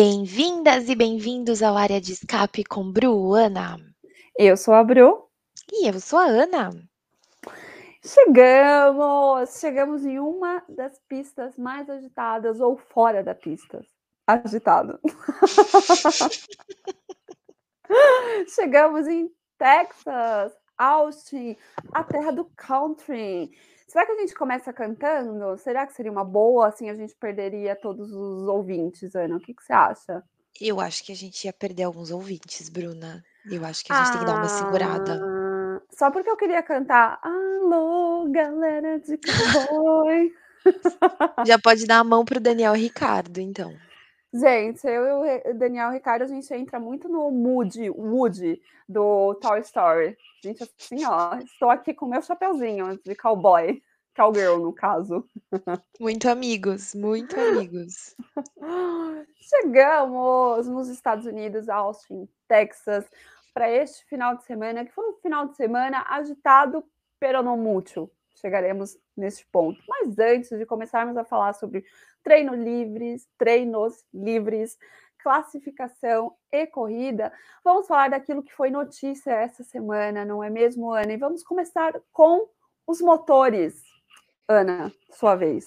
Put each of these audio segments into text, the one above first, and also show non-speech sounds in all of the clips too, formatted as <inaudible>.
Bem-vindas e bem-vindos ao Área de Escape com Bruana. Eu sou a Bru. E eu sou a Ana. Chegamos! Chegamos em uma das pistas mais agitadas ou fora da pista. Agitado. <laughs> Chegamos em Texas, Austin, a terra do country. Será que a gente começa cantando? Será que seria uma boa? Assim a gente perderia todos os ouvintes, Ana. O que, que você acha? Eu acho que a gente ia perder alguns ouvintes, Bruna. Eu acho que a gente ah, tem que dar uma segurada. Ah, só porque eu queria cantar Alô, galera de cowboy. <laughs> Já pode dar a mão pro Daniel Ricardo, então. Gente, eu e o Daniel Ricardo, a gente entra muito no mood, Woody do Toy Story. Gente, assim, ó, estou aqui com meu chapeuzinho de cowboy. Cowgirl, no caso. Muito amigos, muito amigos. Chegamos nos Estados Unidos, Austin, Texas, para este final de semana, que foi um final de semana agitado, pero não muito. Chegaremos neste ponto. Mas antes de começarmos a falar sobre treino livres, treinos livres, classificação e corrida, vamos falar daquilo que foi notícia essa semana, não é mesmo, Ana? E vamos começar com os motores. Ana, sua vez.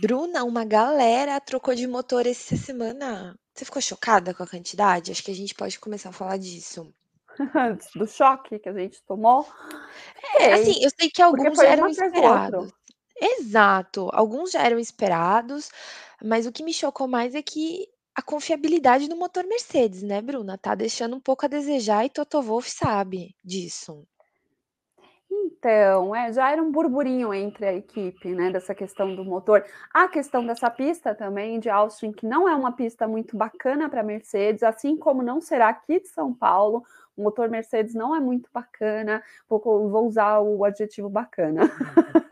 Bruna, uma galera trocou de motor essa semana. Você ficou chocada com a quantidade? Acho que a gente pode começar a falar disso. <laughs> Do choque que a gente tomou. É, assim, eu sei que alguns eram esperados. Exato, alguns já eram esperados, mas o que me chocou mais é que a confiabilidade do motor Mercedes, né, Bruna? Tá deixando um pouco a desejar e Toto Wolff sabe disso. Então, é, já era um burburinho entre a equipe, né, dessa questão do motor. A questão dessa pista também de Austin, que não é uma pista muito bacana para Mercedes, assim como não será aqui de São Paulo. O motor Mercedes não é muito bacana, vou, vou usar o adjetivo bacana. <laughs>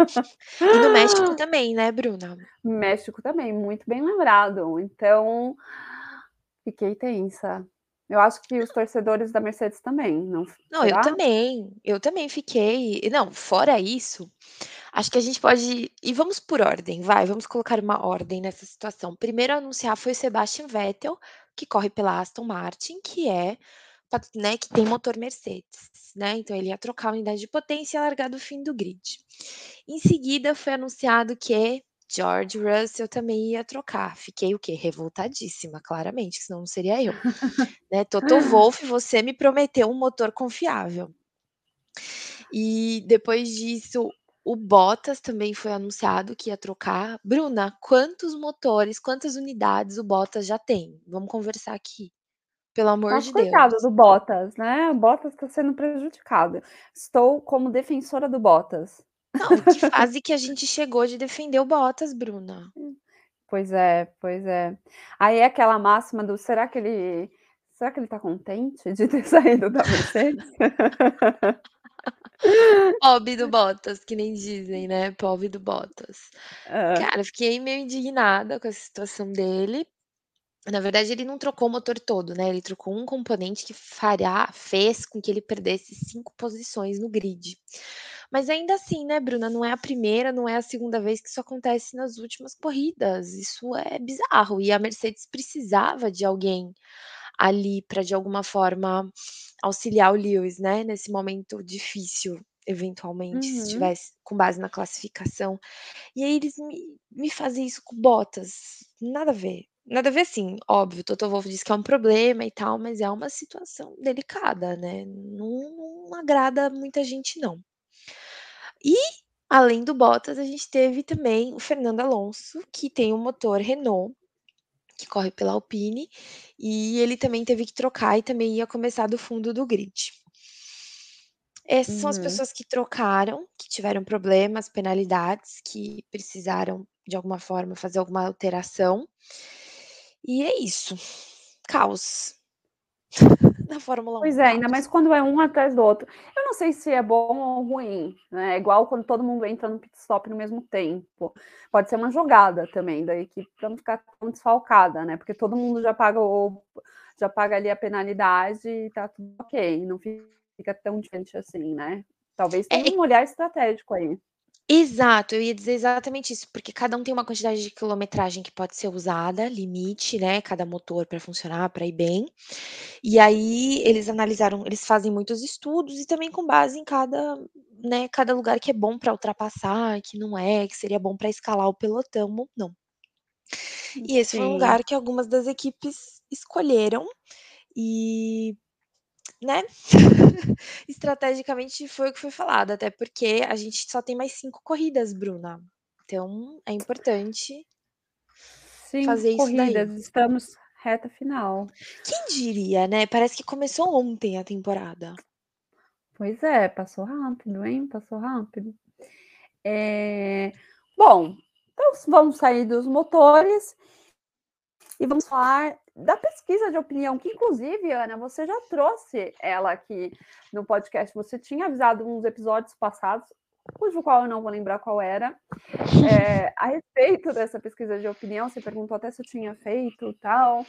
E no México também, né, Bruna? México também, muito bem lembrado. Então, fiquei tensa. Eu acho que os torcedores da Mercedes também, não? Não, eu também. Eu também fiquei. Não, fora isso, acho que a gente pode. E vamos por ordem, vai, vamos colocar uma ordem nessa situação. Primeiro a anunciar foi o Sebastian Vettel, que corre pela Aston Martin, que é, né, que tem motor Mercedes, né? Então ele ia trocar a unidade de potência e largar do fim do grid. Em seguida foi anunciado que George Russell também ia trocar. Fiquei o quê? Revoltadíssima, claramente, senão não seria eu. né? <laughs> Toto Wolff, você me prometeu um motor confiável. E depois disso, o Bottas também foi anunciado que ia trocar. Bruna, quantos motores, quantas unidades o Bottas já tem? Vamos conversar aqui. Pelo amor Nossa, de Deus. Coitado do Bottas, né? O Bottas está sendo prejudicado. Estou como defensora do Bottas. Não, que fase que a gente chegou de defender o Bottas, Bruna. Pois é, pois é. Aí é aquela máxima do será que ele será que ele tá contente de ter <laughs> saído da Mercedes? <laughs> Pobre do Bottas, que nem dizem, né? Pobre do Bottas. É. Cara, fiquei meio indignada com a situação dele. Na verdade, ele não trocou o motor todo, né? Ele trocou um componente que faria, fez com que ele perdesse cinco posições no grid. Mas ainda assim, né, Bruna, não é a primeira, não é a segunda vez que isso acontece nas últimas corridas. Isso é bizarro. E a Mercedes precisava de alguém ali para de alguma forma auxiliar o Lewis, né, nesse momento difícil, eventualmente, se estivesse uhum. tivesse com base na classificação. E aí eles me, me fazem isso com botas. Nada a ver. Nada a ver, sim, óbvio, Toto Wolff disse que é um problema e tal, mas é uma situação delicada, né? Não, não agrada muita gente, não. E, além do Bottas, a gente teve também o Fernando Alonso, que tem um motor Renault, que corre pela Alpine, e ele também teve que trocar e também ia começar do fundo do grid. Essas uhum. são as uhum. pessoas que trocaram, que tiveram problemas, penalidades, que precisaram de alguma forma fazer alguma alteração. E é isso. Caos <laughs> na Fórmula 1. Pois é, ainda mais quando é um atrás do outro. Eu não sei se é bom ou ruim, né? É igual quando todo mundo entra no pit stop no mesmo tempo. Pode ser uma jogada também da equipe para não ficar tão desfalcada, né? Porque todo mundo já paga o, já paga ali a penalidade e tá tudo ok, não fica tão diferente assim, né? Talvez tenha é, um olhar estratégico aí. Exato, eu ia dizer exatamente isso, porque cada um tem uma quantidade de quilometragem que pode ser usada, limite, né, cada motor para funcionar, para ir bem. E aí eles analisaram eles fazem muitos estudos e também com base em cada, né, cada lugar que é bom para ultrapassar, que não é, que seria bom para escalar o pelotão ou não. E esse foi um lugar que algumas das equipes escolheram e, né, <laughs> estrategicamente foi o que foi falado, até porque a gente só tem mais 5 corridas, Bruna. Então é importante 5 fazer isso daí. corridas, estamos reta final. Quem diria, né, parece que começou ontem a temporada. Pois é, passou rápido, hein, passou rápido. Eh, bom, então vamos sair dos motores e vamos falar da pesquisa de opinião, que inclusive, Ana, você já trouxe ela aqui no podcast, você tinha avisado uns episódios passados, cujo qual eu não vou lembrar qual era, <laughs> eh, a respeito dessa pesquisa de opinião, você perguntou até se eu tinha feito, tal,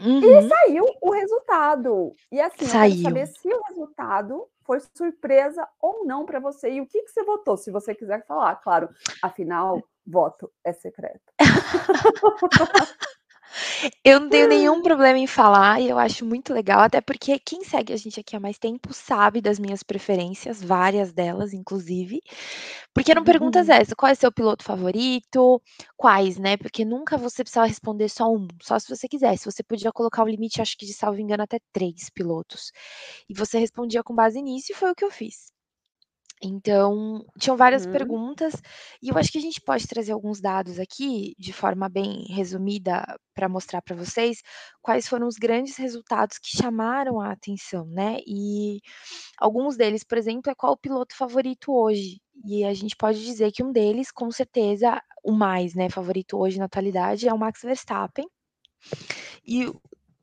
e Uhum. saiu o resultado. E assim, eu quero Saiu. saber se o resultado foi surpresa ou não para você, e o que que você votou, se você quiser falar, claro, afinal, voto é secreto. <laughs> Eu não tenho nenhum problema em falar e eu acho muito legal, até porque quem segue a gente aqui há mais tempo sabe das minhas preferências, várias delas inclusive, porque eram perguntas essa: "Qual é seu piloto favorito?", quais, né, porque nunca você precisava responder só 1, só se você quisesse, você podia colocar o limite, acho que de salvo engano até 3 pilotos. E você respondia com base nisso e foi o que eu fiz. Então, tinham várias Uhum. perguntas, e eu acho que a gente pode trazer alguns dados aqui, de forma bem resumida, para mostrar para vocês quais foram os grandes resultados que chamaram a atenção, né, e alguns deles, por exemplo, é qual o piloto favorito hoje, e a gente pode dizer que um deles, com certeza, o mais, né, favorito hoje na atualidade é o Max Verstappen. E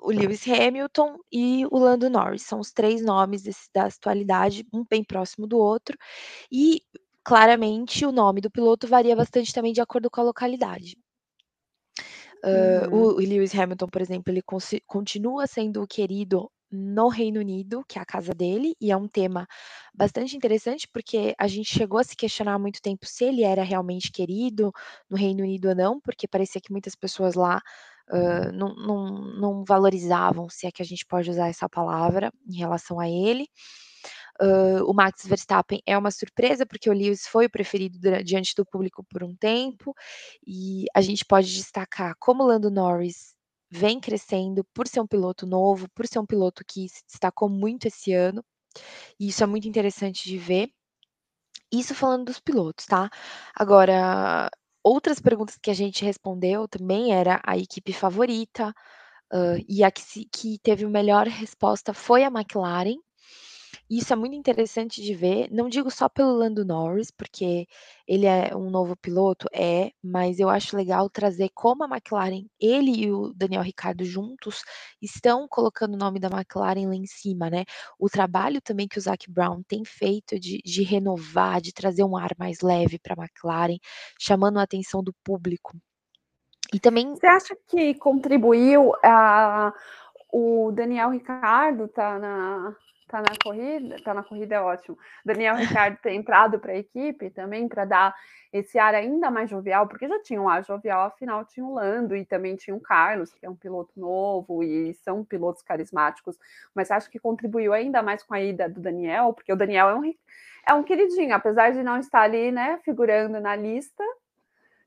o Lewis Hamilton e o Lando Norris, são os 3 nomes desse da atualidade, um bem próximo do outro, e claramente o nome do piloto varia bastante também de acordo com a localidade. Uhum. o Lewis Hamilton, por exemplo, ele continua sendo o querido no Reino Unido, que é a casa dele, e é um tema bastante interessante, porque a gente chegou a se questionar há muito tempo se ele era realmente querido no Reino Unido ou não, porque parecia que muitas pessoas lá, hã, não não não valorizavam, se é que a gente pode usar essa palavra, em relação a ele. Hã, o Max Verstappen é uma surpresa, porque o Lewis foi o preferido diante do público por um tempo, e a gente pode destacar como o Lando Norris vem crescendo por ser um piloto novo, por ser um piloto que se destacou muito esse ano, e isso é muito interessante de ver. Isso falando dos pilotos, tá. Agora, outras perguntas que a gente respondeu também era a equipe favorita, hã, e a que se que teve o melhor resposta foi a McLaren. Isso é muito interessante de ver, não digo só pelo Lando Norris, porque ele é um novo piloto, é, mas eu acho legal trazer como a McLaren ele e o Daniel Ricciardo juntos estão colocando o nome da McLaren lá em cima, né. O trabalho também que o Zac Brown tem feito de de renovar, de trazer um ar mais leve para a McLaren, chamando a atenção do público. E também Você acha que contribuiu a o Daniel Ricciardo tá na tá na corrida tá na corrida é ótimo, Daniel Ricciardo ter entrado para a equipe também, para dar esse ar ainda mais jovial, porque já tinha um ar jovial, afinal tinha o Lando e também tinha o Carlos, que é um piloto novo e são pilotos carismáticos, mas acha que contribuiu ainda mais com a ida do Daniel? Porque o Daniel é um é um queridinho, apesar de não estar ali, né, figurando na lista,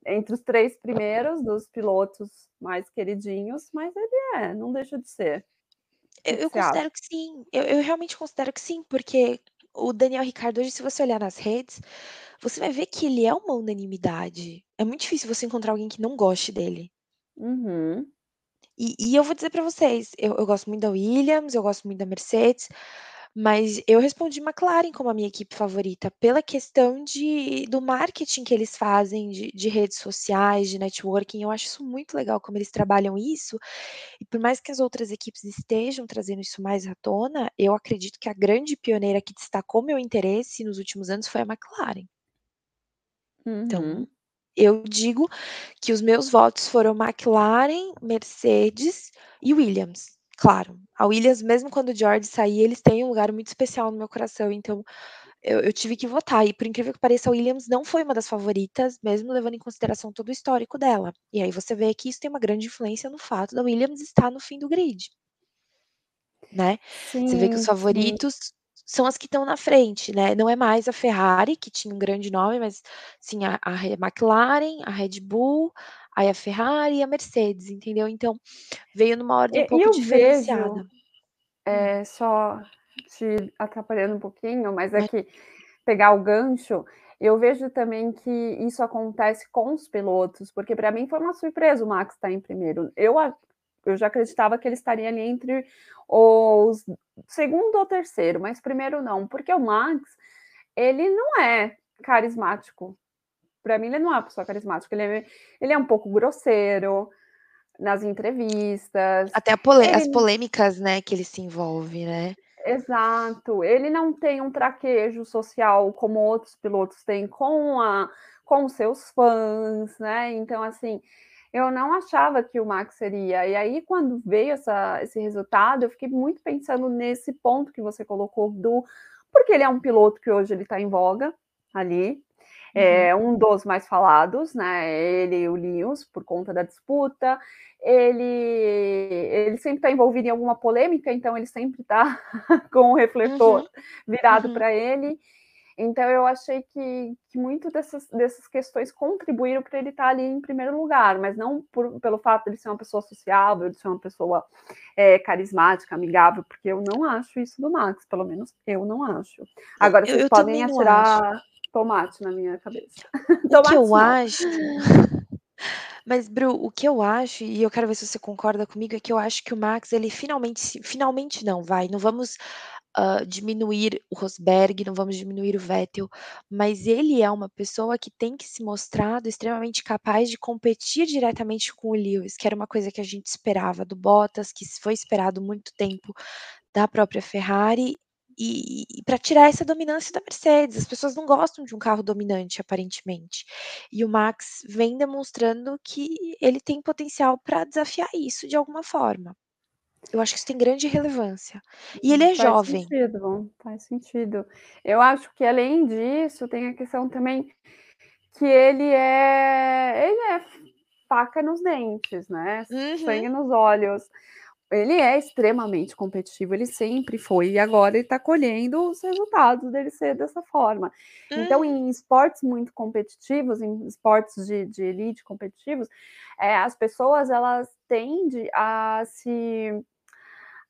entre os 3 primeiros dos pilotos mais queridinhos, mas ele é, não deixa de ser. Eu que eu considero que sim, eu eu realmente considero que sim, porque o Daniel Ricciardo hoje, se você olhar nas redes, você vai ver que ele é uma unanimidade. É muito difícil você encontrar alguém que não goste dele. Uhum. E e eu vou dizer para vocês, eu eu gosto muito da Williams, eu gosto muito da Mercedes, mas eu respondi McLaren como a minha equipe favorita, pela questão de do marketing que eles fazem de de redes sociais, de networking, eu acho isso muito legal como eles trabalham isso, e por mais que as outras equipes estejam trazendo isso mais à tona, eu acredito que a grande pioneira que destacou meu interesse nos últimos anos foi a McLaren. Então, Uhum. eu digo que os meus votos foram McLaren, Mercedes e Williams. Claro, a Williams mesmo quando o George sair, eles têm um lugar muito especial no meu coração, então eu eu tive que votar e por incrível que pareça a Williams não foi uma das favoritas, mesmo levando em consideração todo o histórico dela. E aí você vê que isso tem uma grande influência no fato da Williams estar no fim do grid. Né, você vê que os Sim, sim. favoritos são as que estão na frente, né, não é mais a Ferrari que tinha um grande nome, mas sim a a McLaren, a Red Bull, aí a Ferrari e a Mercedes, entendeu. Então, veio numa ordem um E pouco eu vejo, diferenciada. Hum. eh, só te atrapalhando um pouquinho, mas é Ma que pegar o gancho, eu vejo também que isso acontece com os pilotos, porque para mim foi uma surpresa o Max estar em primeiro. Eu eu já acreditava que ele estaria ali entre os segundo ou terceiro, mas primeiro não, porque o Max, ele não é carismático. Para mim ele não é uma pessoa carismática, ele é ele é um pouco grosseiro nas entrevistas, Até a polê as ele polêmicas, né, que ele se envolve, né. Exato, ele não tem um traquejo social como outros pilotos têm com a com seus fãs, né, então assim, eu não achava que o Max seria. E aí quando veio essa esse resultado, eu fiquei muito pensando nesse ponto que você colocou do porque ele é um piloto que hoje ele está em voga, ali. É um dos mais falados, né, ele e o Lewis, por conta da disputa, ele ele sempre está envolvido em alguma polêmica, então ele sempre está <laughs> com o refletor Uhum, virado uhum. para ele. Então eu achei que que muito dessas dessas questões contribuíram para ele estar ali em primeiro lugar, mas não por pelo fato de ele ser uma pessoa sociável, de ser uma pessoa, eh, carismática, amigável, porque eu não acho isso do Max, pelo menos eu não acho. Agora eu vocês eu podem atirar tomate na minha cabeça. O que eu não. acho <laughs> mas Bru, o que eu acho, e eu quero ver se você concorda comigo, é que eu acho que o Max ele finalmente finalmente não, vai, não vamos, hã, diminuir o Rosberg, não vamos diminuir o Vettel, mas ele é uma pessoa que tem que se mostrado extremamente capaz de competir diretamente com o Lewis, que era uma coisa que a gente esperava do Bottas, que foi esperado muito tempo da própria Ferrari, e e para tirar essa dominância da Mercedes, as pessoas não gostam de um carro dominante aparentemente. E o Max vem demonstrando que ele tem potencial para desafiar isso de alguma forma. Eu acho que isso tem grande relevância. E ele é faz jovem. sentido, faz sentido. Eu acho que além disso, tem a questão também que ele é ele é faca nos dentes, né, Uhum. sangue nos olhos. Ele é extremamente competitivo, ele sempre foi, e agora ele está colhendo os resultados dele ser dessa forma. Então em esportes muito competitivos, em esportes de de elite competitivos, eh, as pessoas elas tende a se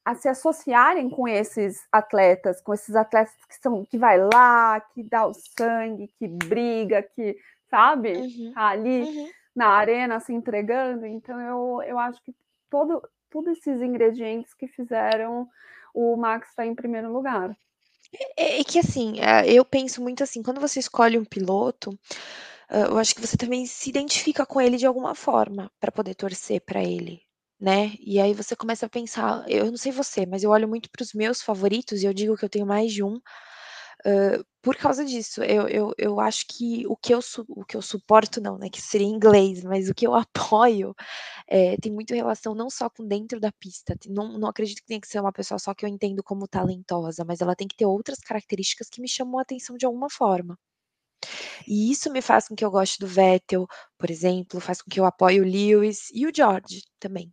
a se associarem com esses atletas, com esses atletas que são que vai lá, que dá o sangue, que briga, que sabe, Uhum, tá ali uhum. na arena se entregando, então eu eu acho que todo tudo esses ingredientes que fizeram o Max estar em primeiro lugar. É é que assim, eh, eu penso muito assim, quando você escolhe um piloto, hã, eu acho que você também se identifica com ele de alguma forma, para poder torcer para ele, né. E aí você começa a pensar eu não sei você, mas eu olho muito para os meus favoritos e eu digo que eu tenho mais de um, hã, por causa disso. Eu eu eu acho que o que eu o que eu suporto não, né, que seria inglês, mas o que eu <laughs> apoio, eh, tem muito relação não só com dentro da pista, não não acredito que tenha que ser uma pessoa só que eu entendo como talentosa, mas ela tem que ter outras características que me chamam a atenção de alguma forma. E isso me faz com que eu goste do Vettel, por exemplo, faz com que eu apoie o Lewis e o George também.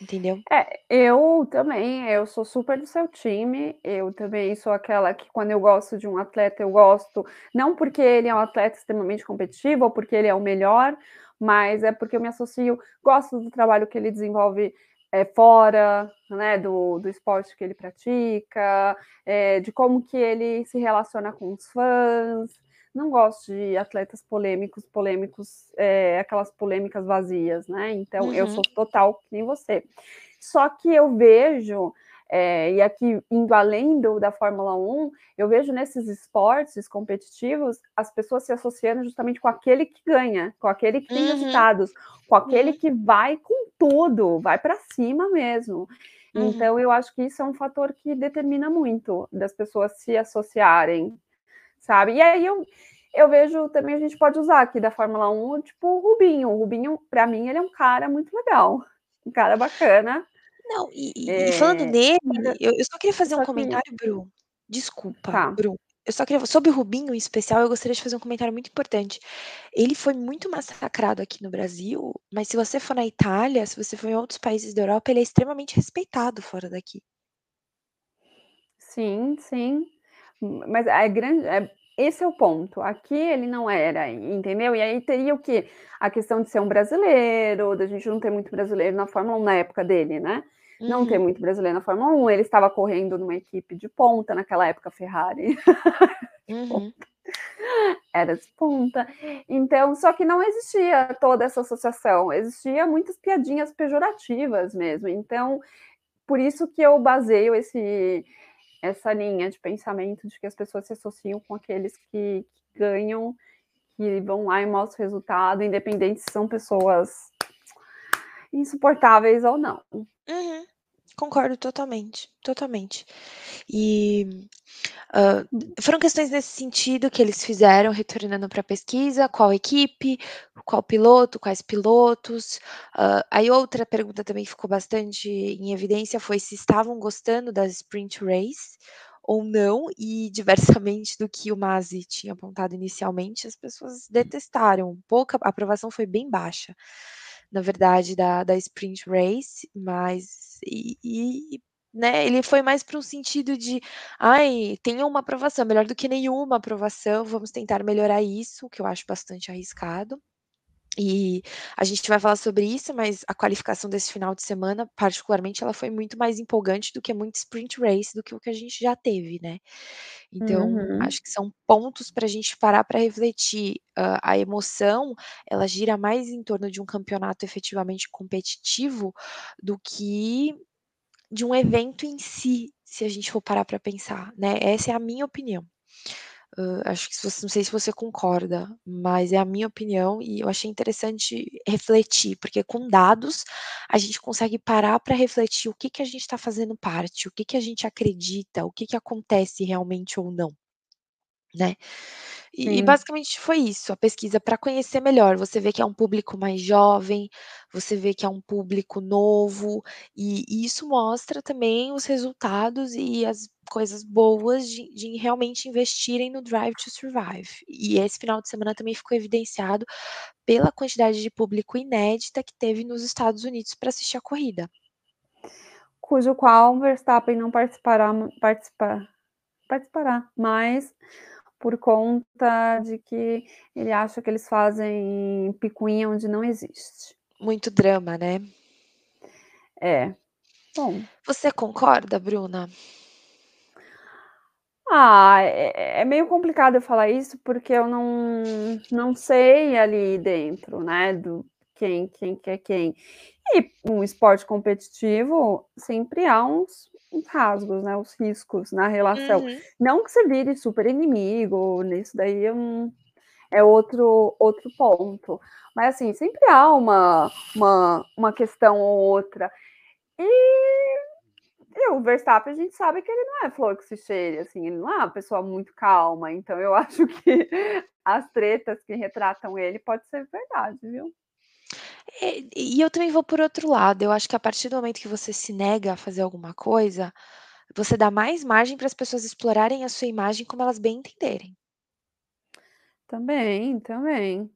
Entendeu? É, eu também, eu sou super do seu time, eu também sou aquela que quando eu gosto de um atleta, eu gosto, não porque ele é um atleta extremamente competitivo ou porque ele é o melhor, mas é porque eu me associo gosto do trabalho que ele desenvolve, eh, fora, né, do do esporte que ele pratica, eh, de como que ele se relaciona com os fãs. Não gosto de atletas polêmicos polêmicos, eh, aquelas polêmicas vazias, né, então eu Uhum. sou total que nem você. Só que eu vejo, eh, e aqui indo além do da Fórmula 1, eu vejo nesses esportes competitivos, as pessoas se associando justamente com aquele que ganha, com aquele que tem Uhum. resultados, com aquele Uhum. que vai com tudo, vai para cima mesmo. Uhum. Então eu acho que isso é um fator que determina muito das pessoas se associarem, sabe. E aí eu eu vejo também a gente pode usar aqui da Fórmula 1, tipo o Rubinho, o Rubinho para mim ele é um cara muito legal, um cara bacana. Não, e e e falando nele, é eu eu só queria fazer um só que comentário, Bru, desculpa, Tá. Bru. eu só queria sobre o Rubinho, em especial, eu gostaria de fazer um comentário muito importante. Ele foi muito massacrado aqui no Brasil, mas se você for na Itália, se você for em outros países da Europa, ele é extremamente respeitado fora daqui. Sim, sim. Mas é grande é esse é o ponto. Aqui ele não era, entendeu? E aí teria o quê? A questão de ser um brasileiro, da gente não ter muito brasileiro na Fórmula 1 na época dele, né? Não ter Uhum. muito brasileiro na Fórmula 1, ele estava correndo numa equipe de ponta, naquela época Ferrari. Uhum. <laughs> Era de ponta. Então, só que não existia toda essa associação, existia muitas piadinhas pejorativas mesmo. Então, por isso que eu baseio esse essa linha de pensamento de que as pessoas se associam com aqueles que, que ganham, que vão lá e mostram resultado, independente se são pessoas insuportáveis ou não. Uhum. Concordo totalmente, totalmente. E uh, foram questões nesse sentido que eles fizeram, retornando para a pesquisa, qual equipe, qual piloto, quais pilotos. Uh, aí outra pergunta também ficou bastante em evidência foi se estavam gostando das sprint race ou não, e <laughs> diversamente do que o Masi tinha apontado inicialmente, as pessoas detestaram. Pouca a aprovação foi bem baixa, na verdade, da, da sprint race, mas e, e né, ele foi mais para um sentido de, ai, tenha uma aprovação, melhor do que nenhuma aprovação, vamos tentar melhorar isso, que eu acho bastante arriscado. E a gente vai falar sobre isso, mas a qualificação desse final de semana, particularmente, ela foi muito mais empolgante do que muito sprint race, do que o que a gente já teve, né? Então, Uhum. acho que são pontos para a gente parar para refletir. Uh, a emoção, ela gira mais em torno de um campeonato efetivamente competitivo do que de um evento em si, se a gente for parar para pensar, né? Essa é a minha opinião. Uh, acho que se você, não sei se você concorda, mas é a minha opinião e eu achei interessante refletir, porque com dados a gente consegue parar para refletir o que, que a gente está fazendo parte, o que, que a gente acredita, o que, que acontece realmente ou não. Né? E e Sim. basicamente foi isso, a pesquisa para conhecer melhor, você vê que é um público mais jovem, você vê que é um público novo, e e isso mostra também os resultados e as coisas boas de de realmente investirem no Drive to Survive. E esse final de semana também ficou evidenciado pela quantidade de público inédita que teve nos Estados Unidos para assistir a corrida. Cujo qual Verstappen não participará participar participará, mas por conta de que ele acha que eles fazem picuinha onde não existe. Muito drama, né? É. Bom. Você concorda, Bruna? Ah, é é meio complicado eu falar isso, porque eu não não sei ali dentro, né, do quem quem que é quem. E um esporte competitivo sempre há uns uns rasgos, né, os riscos na relação. Uhum. Não que você vire super inimigo, nisso daí não é outro outro ponto. Mas, assim, sempre há uma uma uma questão ou outra. E e o Verstappen a gente sabe que ele não é flor que se cheire, assim, ele não é uma pessoa muito calma, então eu <laughs> acho que as tretas que retratam ele pode ser verdade, viu? É, e eu também vou por outro lado, eu acho que a partir do momento que você se nega a fazer alguma coisa, você dá mais margem para as pessoas explorarem a sua imagem como elas bem entenderem. Também, também.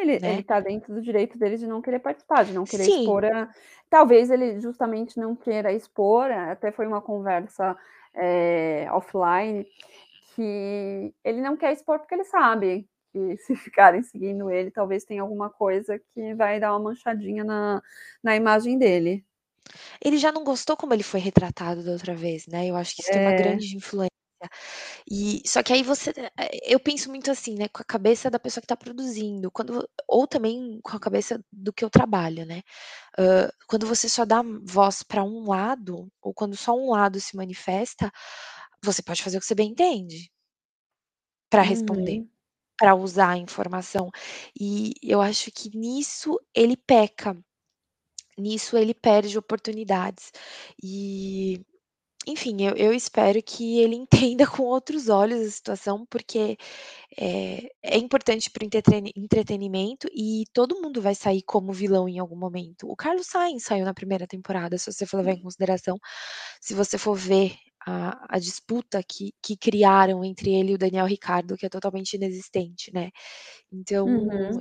Ele ele Né? tá dentro do direito dele de não querer participar, de não querer Sim. expor a talvez ele justamente não queira expor, até foi uma conversa, eh, offline, que ele não quer expor porque ele sabe que <laughs> se ficarem seguindo ele, talvez tenha alguma coisa que vai dar uma manchadinha na na imagem dele. Ele já não gostou como ele foi retratado da outra vez, né, eu acho que isso tem uma É. grande influência. E só que aí você eh, eu penso muito assim, né, com a cabeça da pessoa que está produzindo, quando ou também com a cabeça do que eu trabalho, né. Hã, quando você só dá voz para um lado, ou quando só um lado se manifesta, você pode fazer o que você bem entende. Para responder, Uhum. para usar a informação. E eu acho que nisso ele peca. Nisso ele perde oportunidades. E, enfim, eu eu espero que ele <laughs> entenda com outros olhos a situação, porque, eh, é importante para o entretenimento e todo mundo vai sair como vilão em algum momento. O Carlos Sainz saiu na primeira temporada, se você for levar em consideração, se você for ver a, a disputa que, que criaram entre ele e o Daniel Ricardo, que é totalmente inexistente, né? Então, Uhum.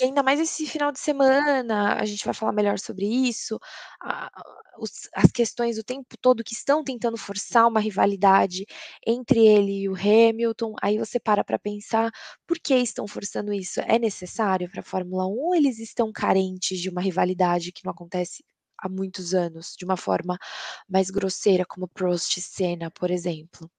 E ainda mais esse final de semana, a gente vai falar melhor sobre isso, a os as questões o tempo todo que estão tentando forçar uma rivalidade entre ele e o Hamilton, aí você para para pensar, por que estão forçando isso? É necessário para a Fórmula 1 ou eles estão carentes de uma rivalidade que não acontece há muitos anos, de uma forma mais grosseira, como Prost e Senna, por exemplo?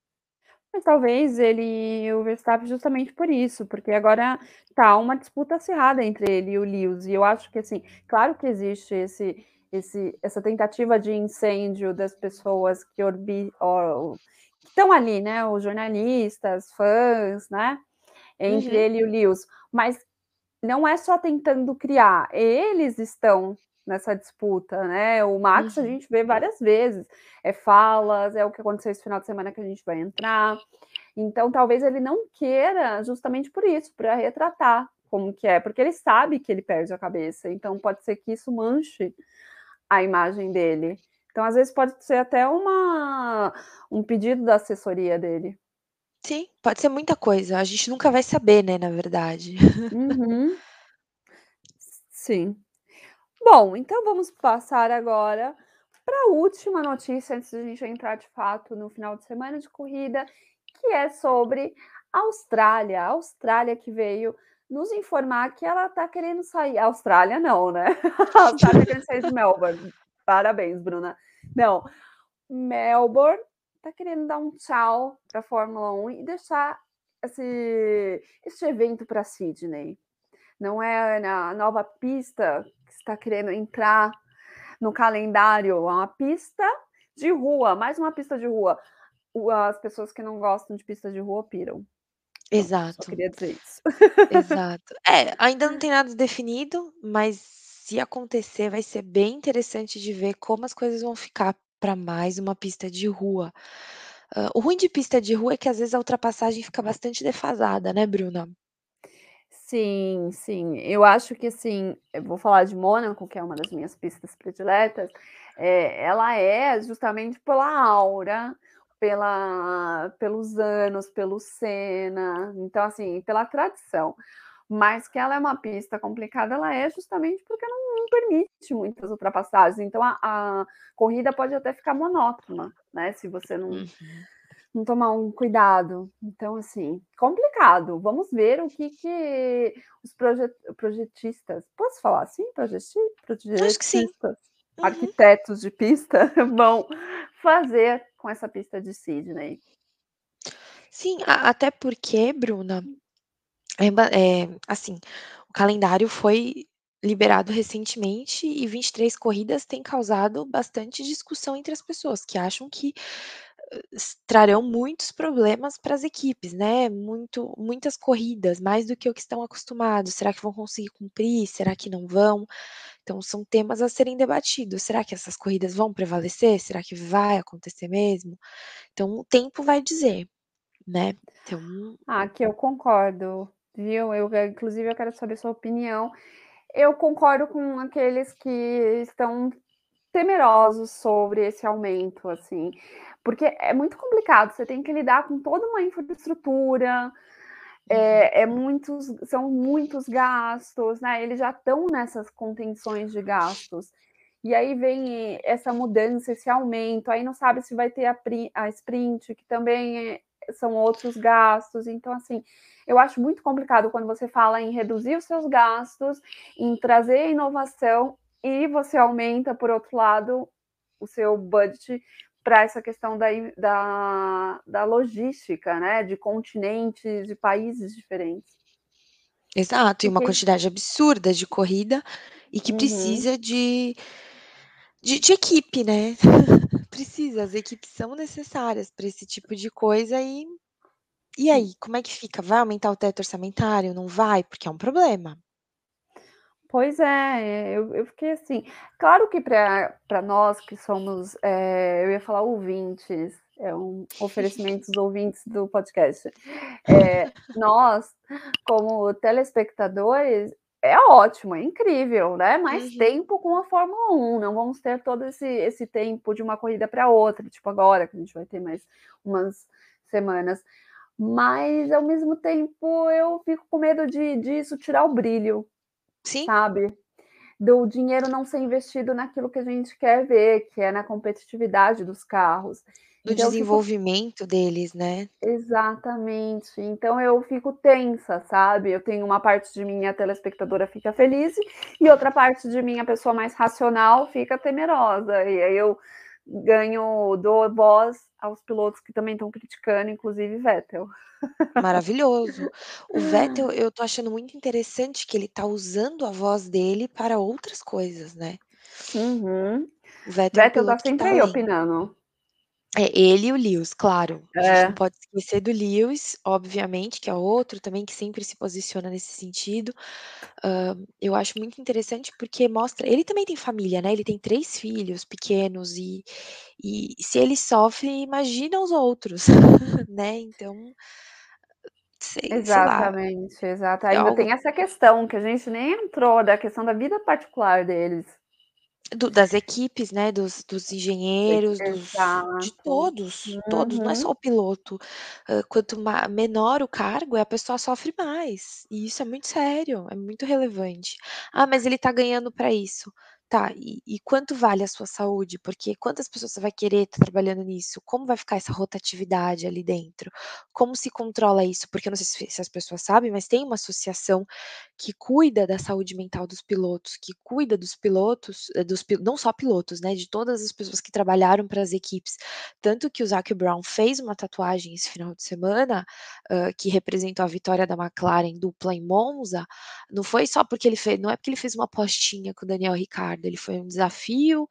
Mas talvez ele o Verstappen justamente por isso, porque agora tá uma disputa acirrada entre ele e o Lewis, e eu acho que, assim, claro que existe esse esse essa tentativa de incêndio das pessoas que orbi o que estão ali, né, os jornalistas, fãs, né, entre Uhum. ele e o Lewis, mas não é só tentando criar, eles estão nessa disputa, né, o Max a Uhum. gente vê várias vezes, é falas, é o que aconteceu esse final de semana que a gente vai entrar, então talvez ele não queira justamente por isso, pra retratar como que é, porque ele sabe que ele perde a cabeça, então pode ser que isso manche a imagem dele. Então às vezes pode ser até uma um pedido da assessoria dele. Sim, pode ser muita coisa, a gente nunca vai saber, né, na verdade. Uhum. <laughs> Sim. Bom, então vamos passar agora pra última notícia antes da gente entrar de fato no final de semana de corrida, que é sobre Austrália, a Austrália que veio nos informar que ela tá querendo sair Austrália não, né, <laughs> a Austrália querendo sair de Melbourne, parabéns Bruna. Não, Melbourne tá querendo dar um tchau pra Fórmula 1 e deixar esse esse evento pra Sydney. Não é na nova pista que está querendo entrar no calendário, é uma pista de rua, mais uma pista de rua. As pessoas que não gostam de pista de rua piram. Só Exato. queria dizer isso. Exato. É, ainda não <laughs> tem nada definido, mas se acontecer vai ser bem interessante de ver como as coisas vão ficar pra mais uma pista de rua. Hã, o ruim de pista de rua é que às vezes a ultrapassagem fica bastante defasada, né, Bruna? Sim, sim, eu acho que, assim, eu vou falar de Mônaco, que é uma das minhas pistas prediletas, eh, ela é justamente pela aura, pela pelos anos, pelo Senna, então, assim, pela tradição, mas que ela é uma pista complicada, ela é justamente porque não não permite muitas ultrapassagens, então a a corrida pode até ficar monótona, né, se você não Uhum. Não tomar um cuidado. Então, assim, complicado, vamos ver o que que os proje projetistas, posso falar assim? Projeti Acho que sim. projetistas, Uhum. arquitetos de pista <laughs> vão fazer com essa pista de Sydney. Sim, até porque, Bruna, é eh, assim, o calendário foi liberado recentemente e 23 corridas têm causado bastante discussão entre as pessoas, que acham que, trarão muitos problemas para as equipes, né, muito muitas corridas, mais do que o que estão acostumados. Será que vão conseguir cumprir? Será que não vão? Então são temas a serem debatidos. Será que essas corridas vão prevalecer? Será que vai acontecer mesmo? Então o tempo vai dizer, né. Então Ah, que eu concordo, viu, eu inclusive eu quero saber sua opinião. Eu concordo com aqueles que estão temerosos sobre esse aumento, assim, porque é muito complicado, você tem que lidar com toda uma infraestrutura, Uhum. é é muitos são muitos gastos, né, eles já estão nessas contenções de gastos, e aí vem essa mudança, esse aumento, aí não sabe se vai ter a a sprint, que também é são outros gastos, então, assim, eu acho muito complicado quando você fala em reduzir os seus gastos, em trazer inovação e você aumenta, por outro lado, o seu budget pra essa questão da da da logística, né, de continentes, de países diferentes. Exato, e uma quantidade absurda de corrida e que Uhum. precisa de de de equipe, né. <laughs> Precisa, as equipes são necessárias pra esse tipo de coisa e e aí, como é que fica? Vai aumentar o teto orçamentário, não vai? Porque é um problema. Pois é, eu eu fiquei assim, claro que pra nós que somos, eh, eu ia falar ouvintes, é um oferecimento dos ouvintes do podcast, eh, nós, como telespectadores, é ótimo, é incrível, né, mais Uhum. tempo com a Fórmula 1, não vamos ter todo esse esse tempo de uma corrida para outra, tipo agora que a gente vai ter mais umas semanas. Mas ao mesmo tempo eu fico com medo de disso tirar o brilho, Sim. sabe, do dinheiro não ser investido naquilo que a gente quer ver, que é na competitividade dos carros. No Então eu fico desenvolvimento deles, né. Exatamente, então eu fico tensa, sabe, eu tenho uma parte de mim, a telespectadora fica feliz, e outra parte de mim, a pessoa mais racional, fica temerosa, e aí eu ganho dou voz aos pilotos que também estão criticando, inclusive Vettel. Maravilhoso. O Vettel, <laughs> eu tô achando muito interessante que ele tá usando a voz dele para outras coisas, né. Uhum. O Vettel é Vettel tá sempre tá aí opinando. É, ele e o Lewis, claro, a gente não É. pode esquecer do Lewis, obviamente, que é outro também que sempre se posiciona nesse sentido. Hã, eu acho muito interessante, porque mostra ele também tem família, né, ele tem 3 filhos pequenos e e se ele sofre, imagina os outros, <laughs> né, então sei sei lá. Exatamente, exato. É Ainda tem essa questão que a gente nem entrou, da questão da vida particular deles. Do das equipes, né, dos dos engenheiros, dos de todos, todos, não é só Uhum. o piloto. Hã, quanto menor o cargo, a pessoa sofre mais, e isso é muito sério, é muito relevante. "Ah, mas ele tá ganhando pra isso". Tá, e e quanto vale a sua saúde? Porque quantas pessoas você vai querer estar trabalhando nisso? Como vai ficar essa rotatividade ali dentro? Como se controla isso? Porque eu não sei se se as pessoas sabem, mas tem uma associação que cuida da saúde mental dos pilotos, que cuida dos pilotos, eh, dos não só pilotos, né, de todas as pessoas que trabalharam para as equipes. Tanto que o Zac Brown fez uma tatuagem esse final de semana, hã, que representou a vitória da McLaren dupla em Monza, não foi só porque ele fe não é porque ele fez uma apostinha com o Daniel Ele foi um desafio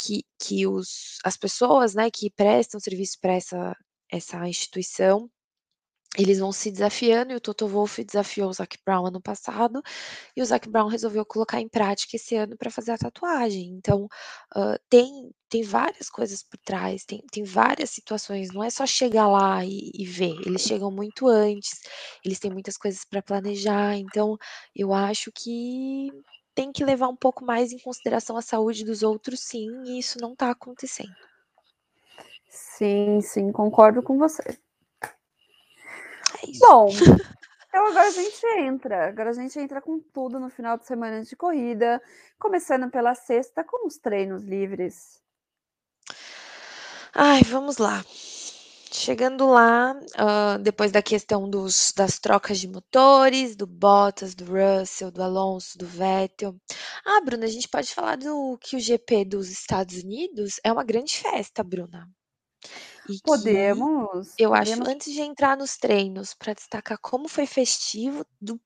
que que os as pessoas, né, que prestam serviço pra essa essa instituição, eles vão se desafiando e o Toto Wolff desafiou o Zac Brown ano passado, e o Zac Brown resolveu colocar em prática esse ano pra fazer a tatuagem. Então, hã, tem tem várias coisas por trás, tem tem várias situações, não é só chegar lá e e ver, eles chegam muito antes, eles têm muitas coisas pra planejar, então eu acho que tem que levar um pouco mais em consideração a saúde dos outros sim, e isso não tá acontecendo. Sim, sim, concordo com você. É. Bom, <laughs> então agora a gente entra, agora a gente entra com tudo no final de semana de corrida, começando pela sexta com os treinos livres. Ai, vamos lá. Chegando lá, hã, depois da questão dos das trocas de motores, do Bottas, do Russell, do Alonso, do Vettel. Ah, Bruna, a gente pode falar do que o GP dos Estados Unidos é uma grande festa, Bruna. E Podemos, eu acho podemos antes de entrar nos treinos, pra destacar como foi festivo, do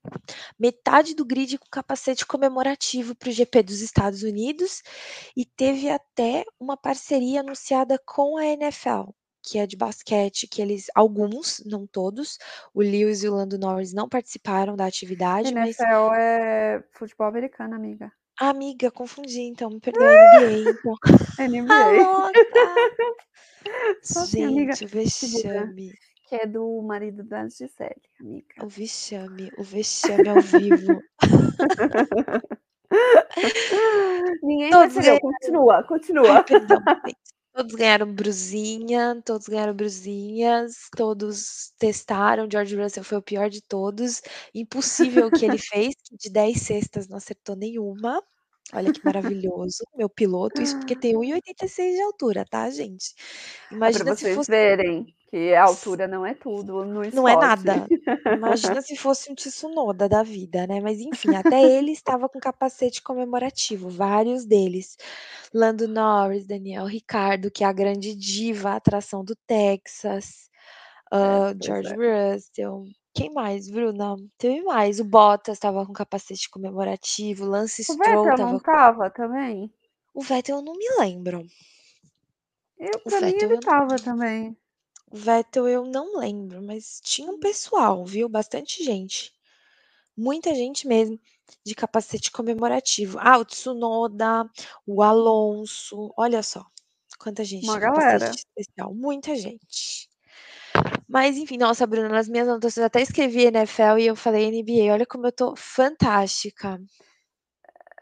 metade do grid com capacete comemorativo para o GP dos Estados Unidos, e teve até uma parceria anunciada com a NFL, que é de basquete, que eles alguns, não todos, o Lewis e o Lando Norris não participaram da atividade, mas NFL é futebol americano, amiga. Amiga, confundi então, me perdoa, NBA então. <laughs> NBA. louca. <laughs> Só assim, amiga, Gente, o segura, vexame. que é do marido da Gisele, O amiga. vexame, o vexame ao vivo. <laughs> Ninguém Todos percebeu, ganharam continua, ai continua. perdão. Todos ganharam brusinha, todos ganharam brusinhas, todos testaram, George Russell foi o pior de todos, impossível o que ele <laughs> fez, que de 10 cestas não acertou nenhuma. Olha que maravilhoso, meu piloto, isso porque tem 1,86 de altura, tá gente. É pra Imagina se vocês fosse verem, que a altura não é tudo no Não é esporte. nada. <laughs> Imagina se fosse um Tsunoda da vida, né, mas enfim, até ele estava com capacete comemorativo, vários deles. Lando Norris, Daniel Ricciardo, que é a grande diva, a atração do Texas, É, hã, pois George é. Russell, quem mais, Bruna? Teve mais, o Bottas estava com capacete comemorativo, Lance O Stroll Vettel não estava estava também? O Vettel eu não me lembro. Eu O pra mim Vettel ele estava também. O Vettel eu não lembro, mas tinha um pessoal, viu, bastante gente. Muita gente mesmo, de capacete comemorativo. Ah, o Tsunoda, o Alonso, olha só, quanta gente Uma galera. especial, muita gente. Mas enfim, nossa Bruna, nas minhas anotações eu até escrevi NFL e eu falei NBA, olha como eu tô fantástica.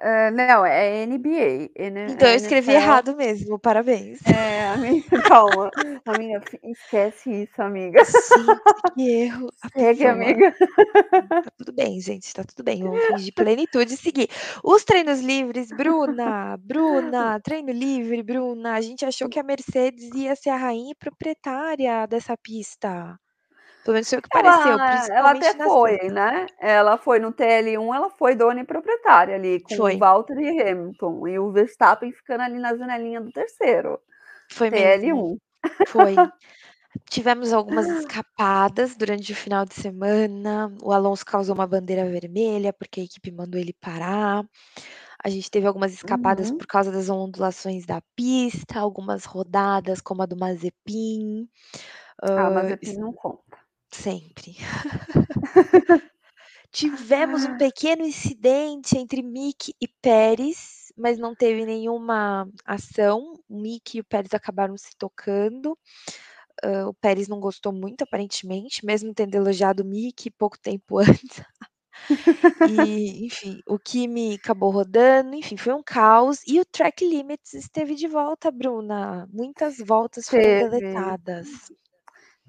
Hã, não, é NBA, N Então eu escrevi NFL errado mesmo, parabéns. É, amiga, <laughs> calma. Amiga, esquece isso, amiga. Gente, que erro, <laughs> Segue, amiga. tá tudo bem gente, tá tudo bem, vamos fingir plenitude e seguir. Os treinos livres, Bruna, Bruna, treino livre, Bruna, a gente achou que a Mercedes ia ser a rainha e proprietária dessa pista. Pelo menos foi o que pareceu, Ela ela até foi, sexta. né, ela foi no TL1, ela foi dona e proprietária ali com o Foi. Valtteri Hamilton e o Verstappen ficando ali na janelinha do 3º, Foi mesmo, TL1. foi. <laughs> Tivemos algumas escapadas durante o final de semana, o Alonso causou uma bandeira vermelha, porque a equipe mandou ele parar. A gente teve algumas escapadas Uhum. por causa das ondulações da pista, algumas rodadas como a do Mazepin, Ah, hã, Mazepin não conta. Sempre. <laughs> Tivemos um pequeno incidente entre Mick e Pérez, mas não teve nenhuma ação, o Mick e o Pérez acabaram se tocando, hã, o Pérez não gostou muito aparentemente, mesmo tendo elogiado o Mick pouco tempo <laughs> antes. E, enfim, o Kimi acabou rodando, enfim, foi um caos e o Track Limits esteve de volta Bruna, muitas voltas foram deletadas.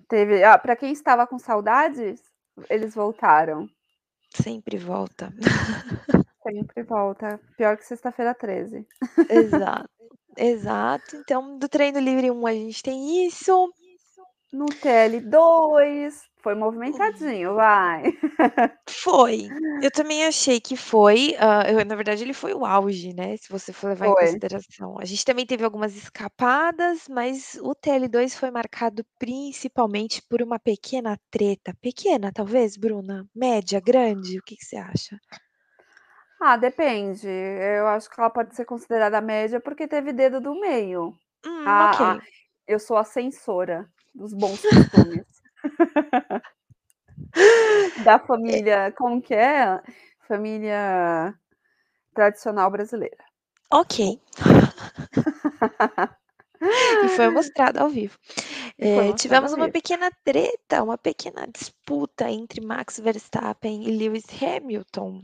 Teve ah, pra quem estava com saudades, eles voltaram. Sempre volta. Sempre volta, pior que sexta-feira 13. Exato, exato. Então do treino livre 1 a gente tem isso. No TL2, foi movimentadinho, vai. <laughs> Foi, eu também achei que foi, eu na verdade ele foi o auge, né, se você for levar em Foi. consideração. A gente também teve algumas escapadas, mas o TL2 foi marcado principalmente por uma pequena treta, pequena talvez Bruna? Média, grande, o que que você acha? Ah, depende, eu acho que ela pode ser considerada média, porque teve dedo do meio. Hum, A a ok. eu sou a censora dos bons costumes. <laughs> Da É família, como que é? Família tradicional brasileira. Ok. <laughs> E foi mostrado ao vivo. Mostrado tivemos uma pequena treta, uma pequena disputa entre Max Verstappen e Lewis Hamilton,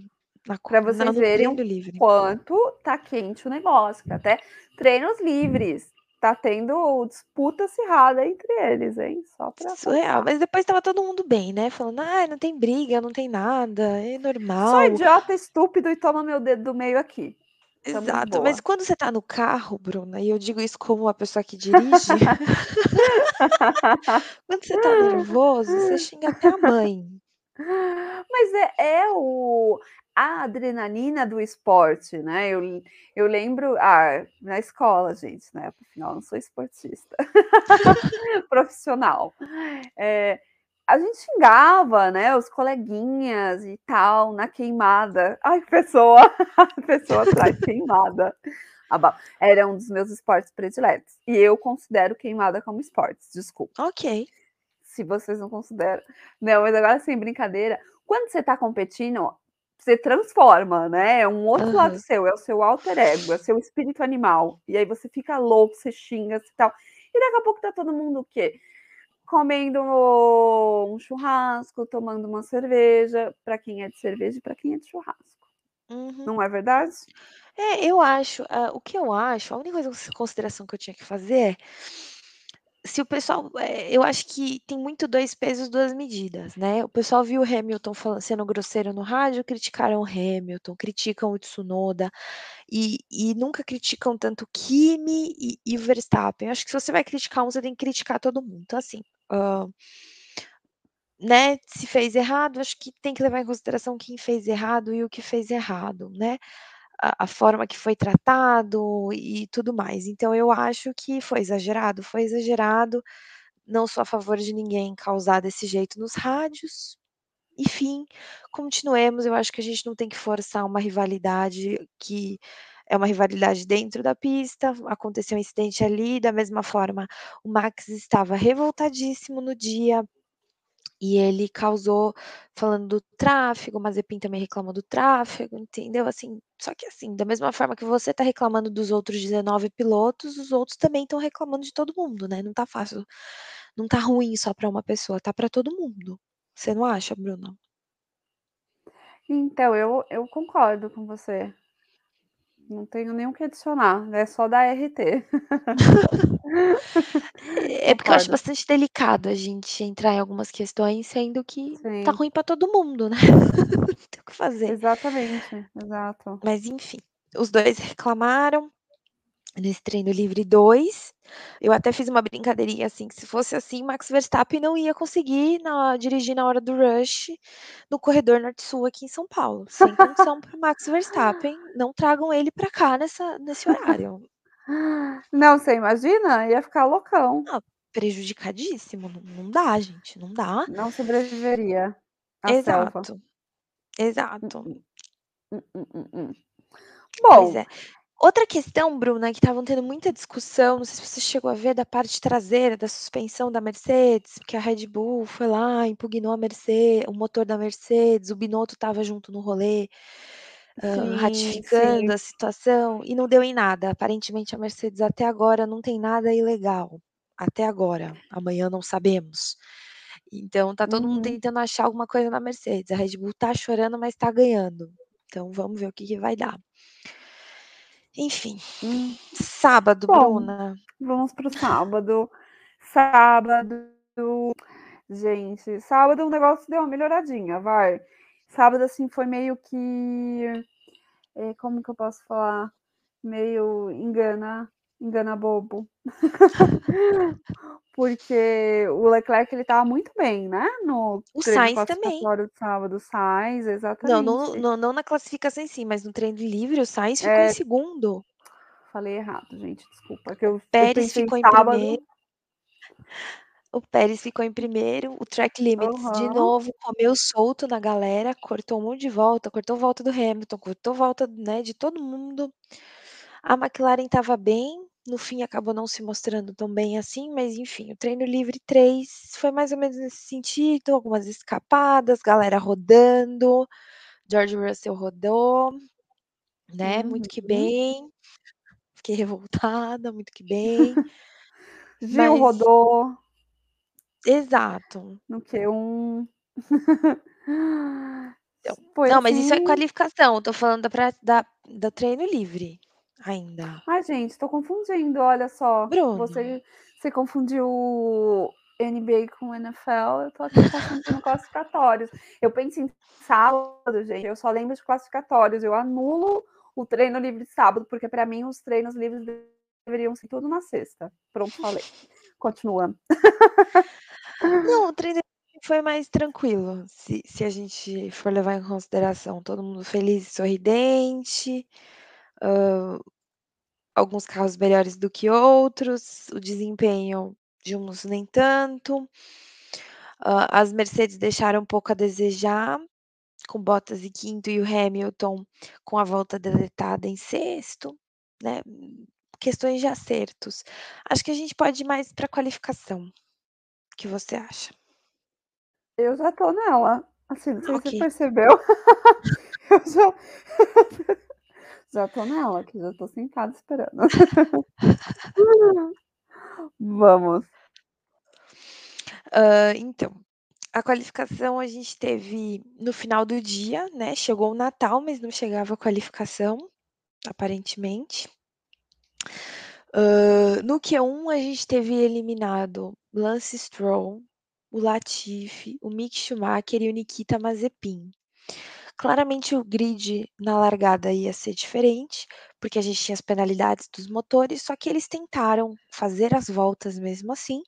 na vocês verem o quanto tá quente o negócio, até treinos livres, tá tendo disputa acirrada entre eles, hein, só pra Surreal, mas depois estava todo mundo bem, né, falando: "Ai, não tem briga, não tem nada, é normal". idiota, estúpido e toma meu dedo do meio aqui. Exato, mas quando você tá no carro, Bruna, e eu digo isso como uma pessoa que dirige, <laughs> <laughs> quando você tá nervoso, você xinga até a mãe. Mas é é o a adrenalina do esporte, né, eu eu lembro ah, na escola gente, né, afinal não sou esportista, <laughs> profissional. Eh, a gente xingava, né, os coleguinhas e tal, na queimada. Ai, pessoa <laughs> pessoa atrás, queimada. Era um dos meus esportes prediletos, e eu considero queimada como esportes, desculpa. Ok. Se vocês não consideram. Não, mas agora sem brincadeira, quando você tá competindo, você transforma, né, é um outro lado Aham. seu, é o seu alter ego, é seu espírito animal, e aí você fica louco, você xinga, você tal. E daqui a pouco tá todo mundo o quê? Comendo um churrasco, tomando uma cerveja, pra quem é de cerveja e pra quem é de churrasco. Uhum. Não é verdade? É, eu acho, hã, o que eu acho, a única coisa consideração que eu tinha que fazer é, se o pessoal, eh, eu acho que tem muito 2 pesos, 2 medidas, né, o pessoal viu o Hamilton falan sendo grosseiro no rádio, criticaram o Hamilton, criticam o Tsunoda, e e nunca criticam tanto Kimi e e Verstappen. Eu acho que se você vai criticar um, você tem que criticar todo mundo. Então assim, hã né, se fez errado, acho que tem que levar em consideração quem fez errado e o que fez errado, né, a a forma que foi tratado e tudo mais. Então eu acho que foi exagerado, foi exagerado, não sou a favor de ninguém causar desse jeito nos rádios. Enfim, continuemos, eu acho que a gente não tem que forçar uma rivalidade que é uma rivalidade dentro da pista, aconteceu um incidente ali, da mesma forma, o Max estava revoltadíssimo no dia, e ele causou falando do tráfego, Mazepin também reclamou do tráfego, entendeu, assim, só que assim, da mesma forma que você tá reclamando dos outros 19 pilotos, os outros também estão reclamando de todo mundo, né, não tá fácil não tá ruim só para uma pessoa, tá para todo mundo. Você não acha, Bruna? Então, eu eu concordo com você. Não tenho nem o que adicionar, é só dar RT. É porque eu acho bastante delicado a gente entrar em algumas questões, sendo que tá Sim. ruim para todo mundo, né. <laughs> Não tem o que fazer. Exatamente, exato. Mas enfim, os 2 reclamaram, nesse treino livre 2. Eu até fiz uma brincadeirinha, assim, que se fosse assim, Max Verstappen não ia conseguir na dirigir na hora do rush, no corredor norte-sul aqui em São Paulo, sem condição para o Max Verstappen, não tragam ele para cá nessa nesse horário. Não, você imagina? Ia ficar loucão. Ah, prejudicadíssimo, não não dá gente, não dá. Não sobreviveria à selva. Exato, exato. Mm-mm. Mm-mm, mm-mm. Pois Bom é. Outra questão, Bruna, que estavam tendo muita discussão, não sei se você chegou a ver, da parte traseira da suspensão da Mercedes, porque a Red Bull foi lá, impugnou a Merce o motor da Mercedes, o Binotto estava junto no rolê, hã, Sim, ratificando sim. a situação e não deu em nada. Aparentemente a Mercedes até agora não tem nada ilegal, até agora, amanhã não sabemos. Então tá todo mundo Uhum. tentando achar alguma coisa na Mercedes, a Red Bull tá chorando, mas tá ganhando. Então vamos ver o que que vai dar. Enfim, Hum. sábado, Bom, Bruna. vamos para o sábado. Sábado, gente, sábado o negócio deu uma melhoradinha, vai. Sábado, assim, foi meio que, eh, como que eu posso falar? Meio engana engana bobo. <laughs> Porque o Leclerc ele estava muito bem, né, no O Sainz também. de sábado. O Sainz, Não, exatamente. no não na classificação em si, mas no treino livre o Sainz ficou em É. segundo. Falei errado, gente, desculpa, que eu eu Pérez em ficou em primeiro. O Pérez ficou em primeiro, o track limits de Aham. novo comeu solto na galera, cortou um monte de volta, cortou volta do Hamilton, cortou volta, né, de todo mundo. A McLaren estava bem, no fim acabou não se mostrando tão bem assim, mas enfim, o treino livre 3 foi mais ou menos nesse sentido, algumas escapadas, galera rodando, George Russell rodou, né, muito que Uhum. bem. Fiquei revoltada, muito que bem. <laughs> Gil Mas rodou. Exato. No Q1. Então, não, mas isso é assim qualificação, tô falando da da do treino livre, ainda. Ai, gente, tô confundindo, olha só. Bruna. Você você confundiu NBA com NFL, eu tô aqui confundindo classificatórios. Eu penso em sábado, gente, eu só lembro de classificatórios, eu anulo o treino livre de sábado, porque pra mim os treinos livres deveriam ser tudo na sexta. Pronto, falei. Continua. Não, o treino foi mais tranquilo, se se a gente for levar em consideração, todo mundo feliz e sorridente, alguns carros melhores do que outros, o desempenho de uns nem tanto. Hã, as Mercedes deixaram um pouco a desejar, com Bottas em quinto e o Hamilton com a volta deletada em sexto, né, questões de acertos. Acho que a gente pode ir mais pra qualificação. O que você acha? Eu já tô nela, assim, não sei se você percebeu, <laughs> eu já já tô nela aqui, já tô sentada esperando. <laughs> Vamos. Então, a qualificação a gente teve no final do dia, né, chegou o Natal, mas não chegava a qualificação, aparentemente. Hã, no Q1 a gente teve eliminado Lance Stroll, o Latifi, o Mick Schumacher e o Nikita Mazepin. Claramente o grid na largada ia ser diferente, porque a gente tinha as penalidades dos motores, só que eles tentaram fazer as voltas mesmo assim,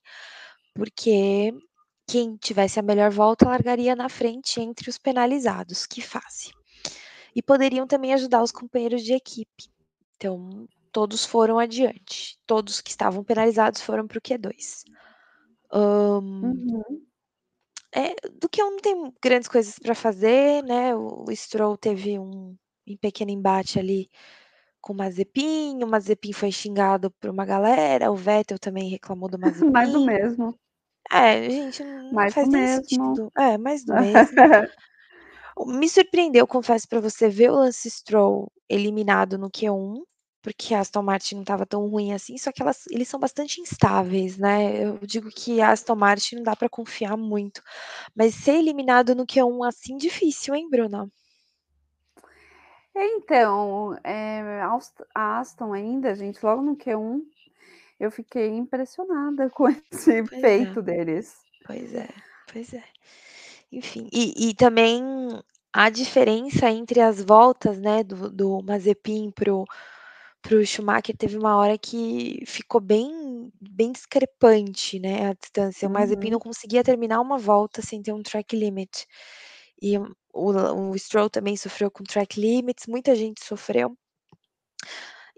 porque quem tivesse a melhor volta largaria na frente entre os penalizados, que fase. E poderiam também ajudar os companheiros de equipe. Então, todos foram adiante, todos que estavam penalizados foram para o Q2. Hã Uhum. É, do Q1 não tem grandes coisas pra fazer, né, o Stroll teve um um pequeno embate ali com o Mazepin, o Mazepin foi xingado por uma galera, o Vettel também reclamou do <laughs> Mais do Mazepin. mesmo. É, gente, não Mais do faz nem mesmo. sentido. É, mais do mesmo. <laughs> Me surpreendeu, confesso pra você, ver o Lance Stroll eliminado no Q1, porque a Aston Martin não estava tão ruim assim, só que elas, eles são bastante instáveis, né? Eu digo que a Aston Martin não dá para confiar muito, mas ser eliminado no Q1 assim difícil, hein, Bruna? Então, é, a Aston ainda, gente, logo no Q1, eu fiquei impressionada <laughs> com esse pois feito é. deles. Pois é, pois é. Enfim, e, e também a diferença entre as voltas, né, do, do Mazepin pro, pro Schumacher teve uma hora que ficou bem, bem discrepante, né, a distância. O Mazepin não uhum. conseguia terminar uma volta sem ter um track limit. E o, o Stroll também sofreu com track limits, muita gente sofreu.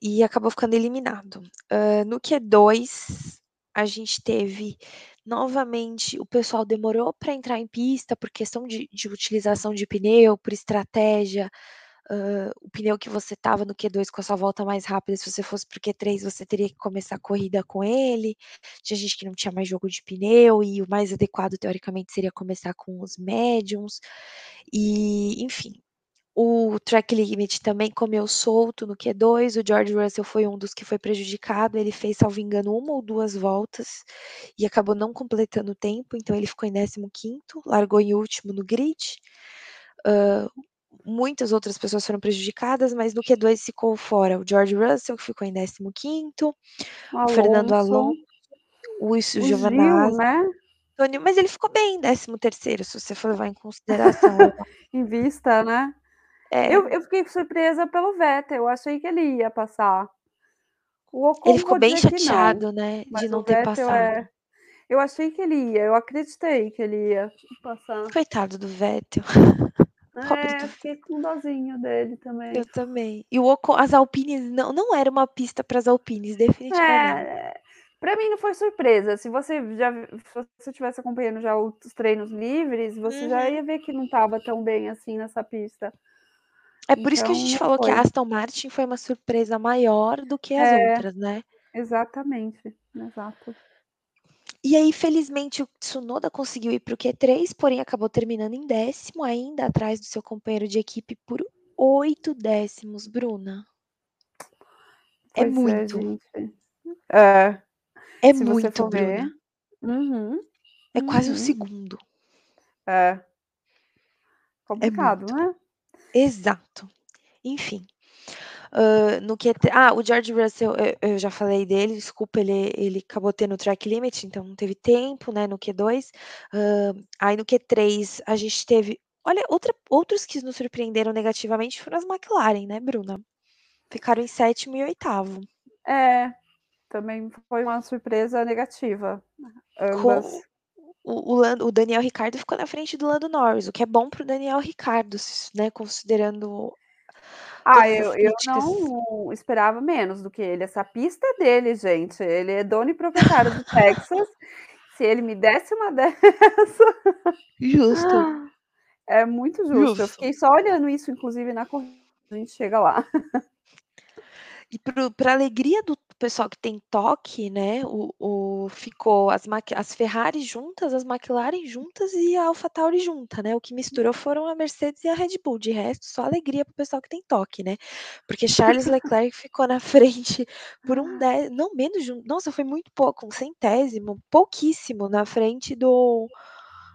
E acabou ficando eliminado. Uh, no Q2, a gente teve novamente o pessoal demorou para entrar em pista por questão de, de utilização de pneu, por estratégia. Uh, o pneu que você estava no Q2 com a sua volta mais rápida, se você fosse para o Q3, você teria que começar a corrida com ele. Tinha gente que não tinha mais jogo de pneu, e o mais adequado, teoricamente, seria começar com os médiums. E, enfim, o track limit também comeu solto no Q2. O George Russell foi um dos que foi prejudicado. Ele fez, salvo engano, uma ou duas voltas e acabou não completando o tempo, então ele ficou em 15, largou em último no grid. Muitas outras pessoas foram prejudicadas, mas no Q2 ficou fora o George Russell, que ficou em 15, o, o Fernando Alonso, o, o Gil, né? Mas ele ficou bem em 13, se você for levar em consideração. <laughs> em vista, né? É. Eu, eu fiquei surpresa pelo Vettel, eu achei que ele ia passar. Ele ficou bem chateado, né, de não ter Vettel passado. É... Eu achei que ele ia, eu acreditei que ele ia passar. Coitado do Vettel. <laughs> É, fiquei com dozinho dele também. Eu também. E o Ocon, as Alpines não, não era uma pista para as Alpines, definitivamente. É, para mim não foi surpresa. Se você já se você estivesse acompanhando já os treinos livres, você uhum. já ia ver que não estava tão bem assim nessa pista. É por então, isso que a então, gente falou foi. que a Aston Martin foi uma surpresa maior do que as é, outras, né? Exatamente, exato. E aí, felizmente, o Tsunoda conseguiu ir para o Q3, porém acabou terminando em décimo, ainda atrás do seu companheiro de equipe por oito décimos, Bruna. É pois muito. É, é. é muito, Bruna. Uhum, é uhum. quase um segundo. É. Complicado, é né? Exato. Enfim. Uh, no que ah, o George Russell, eu, eu, já falei dele, desculpa, ele, ele acabou tendo track limit, então não teve tempo, né, no Q2. Uh, aí no Q3 a gente teve, olha, outra, outros que nos surpreenderam negativamente foram as McLaren, né, Bruna? Ficaram em sétimo e oitavo. É, também foi uma surpresa negativa. Ambas. Com, o, o, o, Daniel Ricardo ficou na frente do Lando Norris, o que é bom para o Daniel Ricardo, né? Considerando. Ah, eu, eu não esperava menos do que ele. Essa pista é dele, gente. Ele é dono e proprietário do Texas. Se ele me desse uma <laughs> dessa. Justo. <gasps> É muito justo. justo. Eu fiquei só olhando isso, inclusive, na corrida. A gente chega lá. E para alegria do pessoal que tem toque, né, o, o ficou as, as Ferrari juntas, as McLaren juntas e a AlphaTauri junta, né? O que misturou foram a Mercedes e a Red Bull. De resto, só alegria para o pessoal que tem toque, né? Porque Charles <laughs> Leclerc ficou na frente por um dez, não menos de um, nossa, foi muito pouco, um centésimo, pouquíssimo na frente do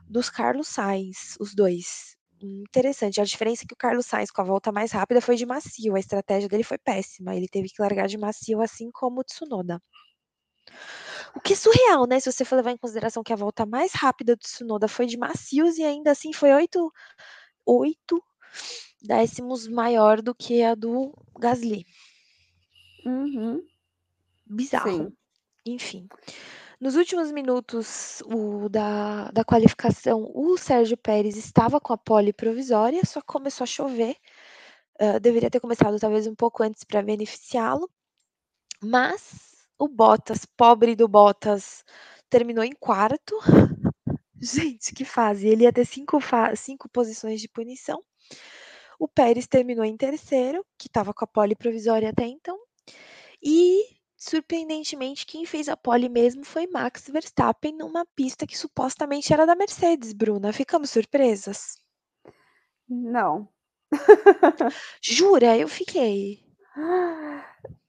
dos Carlos Sainz, os dois interessante. A diferença é que o Carlos Sainz, com a volta mais rápida, foi de macio. A estratégia dele foi péssima. Ele teve que largar de macio, assim como o Tsunoda. O que é surreal, né? Se você for levar em consideração que a volta mais rápida do Tsunoda foi de macios e ainda assim foi oito, oito décimos maior do que a do Gasly. Uhum. Bizarro. Sim. Enfim. Nos últimos minutos o, da, da qualificação, o Sérgio Pérez estava com a pole provisória, só começou a chover. Uh, deveria ter começado talvez um pouco antes para beneficiá-lo. Mas o Bottas, pobre do Bottas, terminou em quarto. <laughs> Gente, que fase! Ele ia ter cinco, cinco posições de punição. O Pérez terminou em terceiro, que estava com a pole provisória até então. E Surpreendentemente, quem fez a pole mesmo foi Max Verstappen numa pista que supostamente era da Mercedes, Bruna. Ficamos surpresas? Não. Jura? Eu fiquei.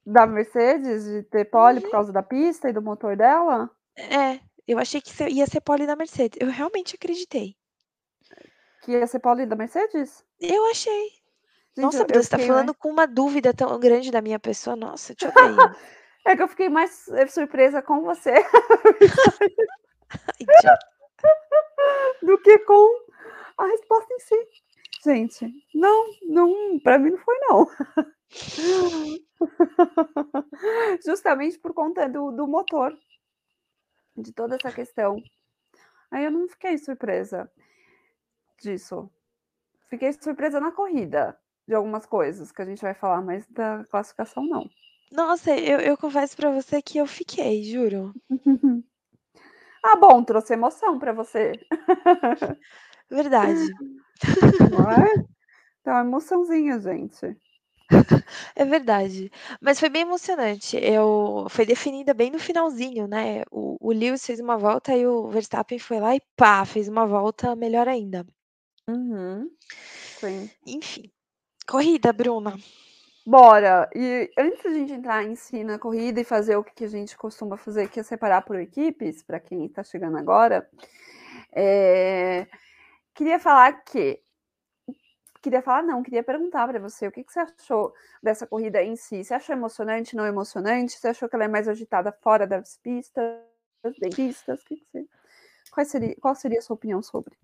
Da Mercedes, de ter pole uhum. por causa da pista e do motor dela? É, eu achei que ia ser pole da Mercedes. Eu realmente acreditei. Que ia ser pole da Mercedes? Eu achei. Gente, Nossa, Bruno, você tá falando mais... com uma dúvida tão grande da minha pessoa. Nossa, eu te odeio. <laughs> é que eu fiquei mais surpresa com você. <laughs> do que com a resposta em si. Gente, não, não, para mim não foi não. <laughs> Justamente por conta do, do motor, de toda essa questão. Aí eu não fiquei surpresa disso. Fiquei surpresa na corrida de algumas coisas que a gente vai falar, mas da classificação não. Nossa, eu, eu confesso para você que eu fiquei, juro. <laughs> ah, bom, trouxe emoção para você. Verdade. <laughs> Não é? <laughs> Então, emoçãozinha, gente. É verdade. Mas foi bem emocionante. Eu foi definida bem no finalzinho, né? O, o Lewis fez uma volta e o Verstappen foi lá e pá, fez uma volta melhor ainda. Uhum. Sim. Enfim. Corrida, Bruna. Bora! E antes da gente entrar em si na corrida e fazer o que a gente costuma fazer, que é separar por equipes, para quem está chegando agora, é... queria falar que queria falar, não, queria perguntar para você o que, que, você achou dessa corrida em si. Você achou emocionante, não emocionante? Você achou que ela é mais agitada fora das pistas, das pistas? Que que você... qual, seria, qual seria a sua opinião sobre?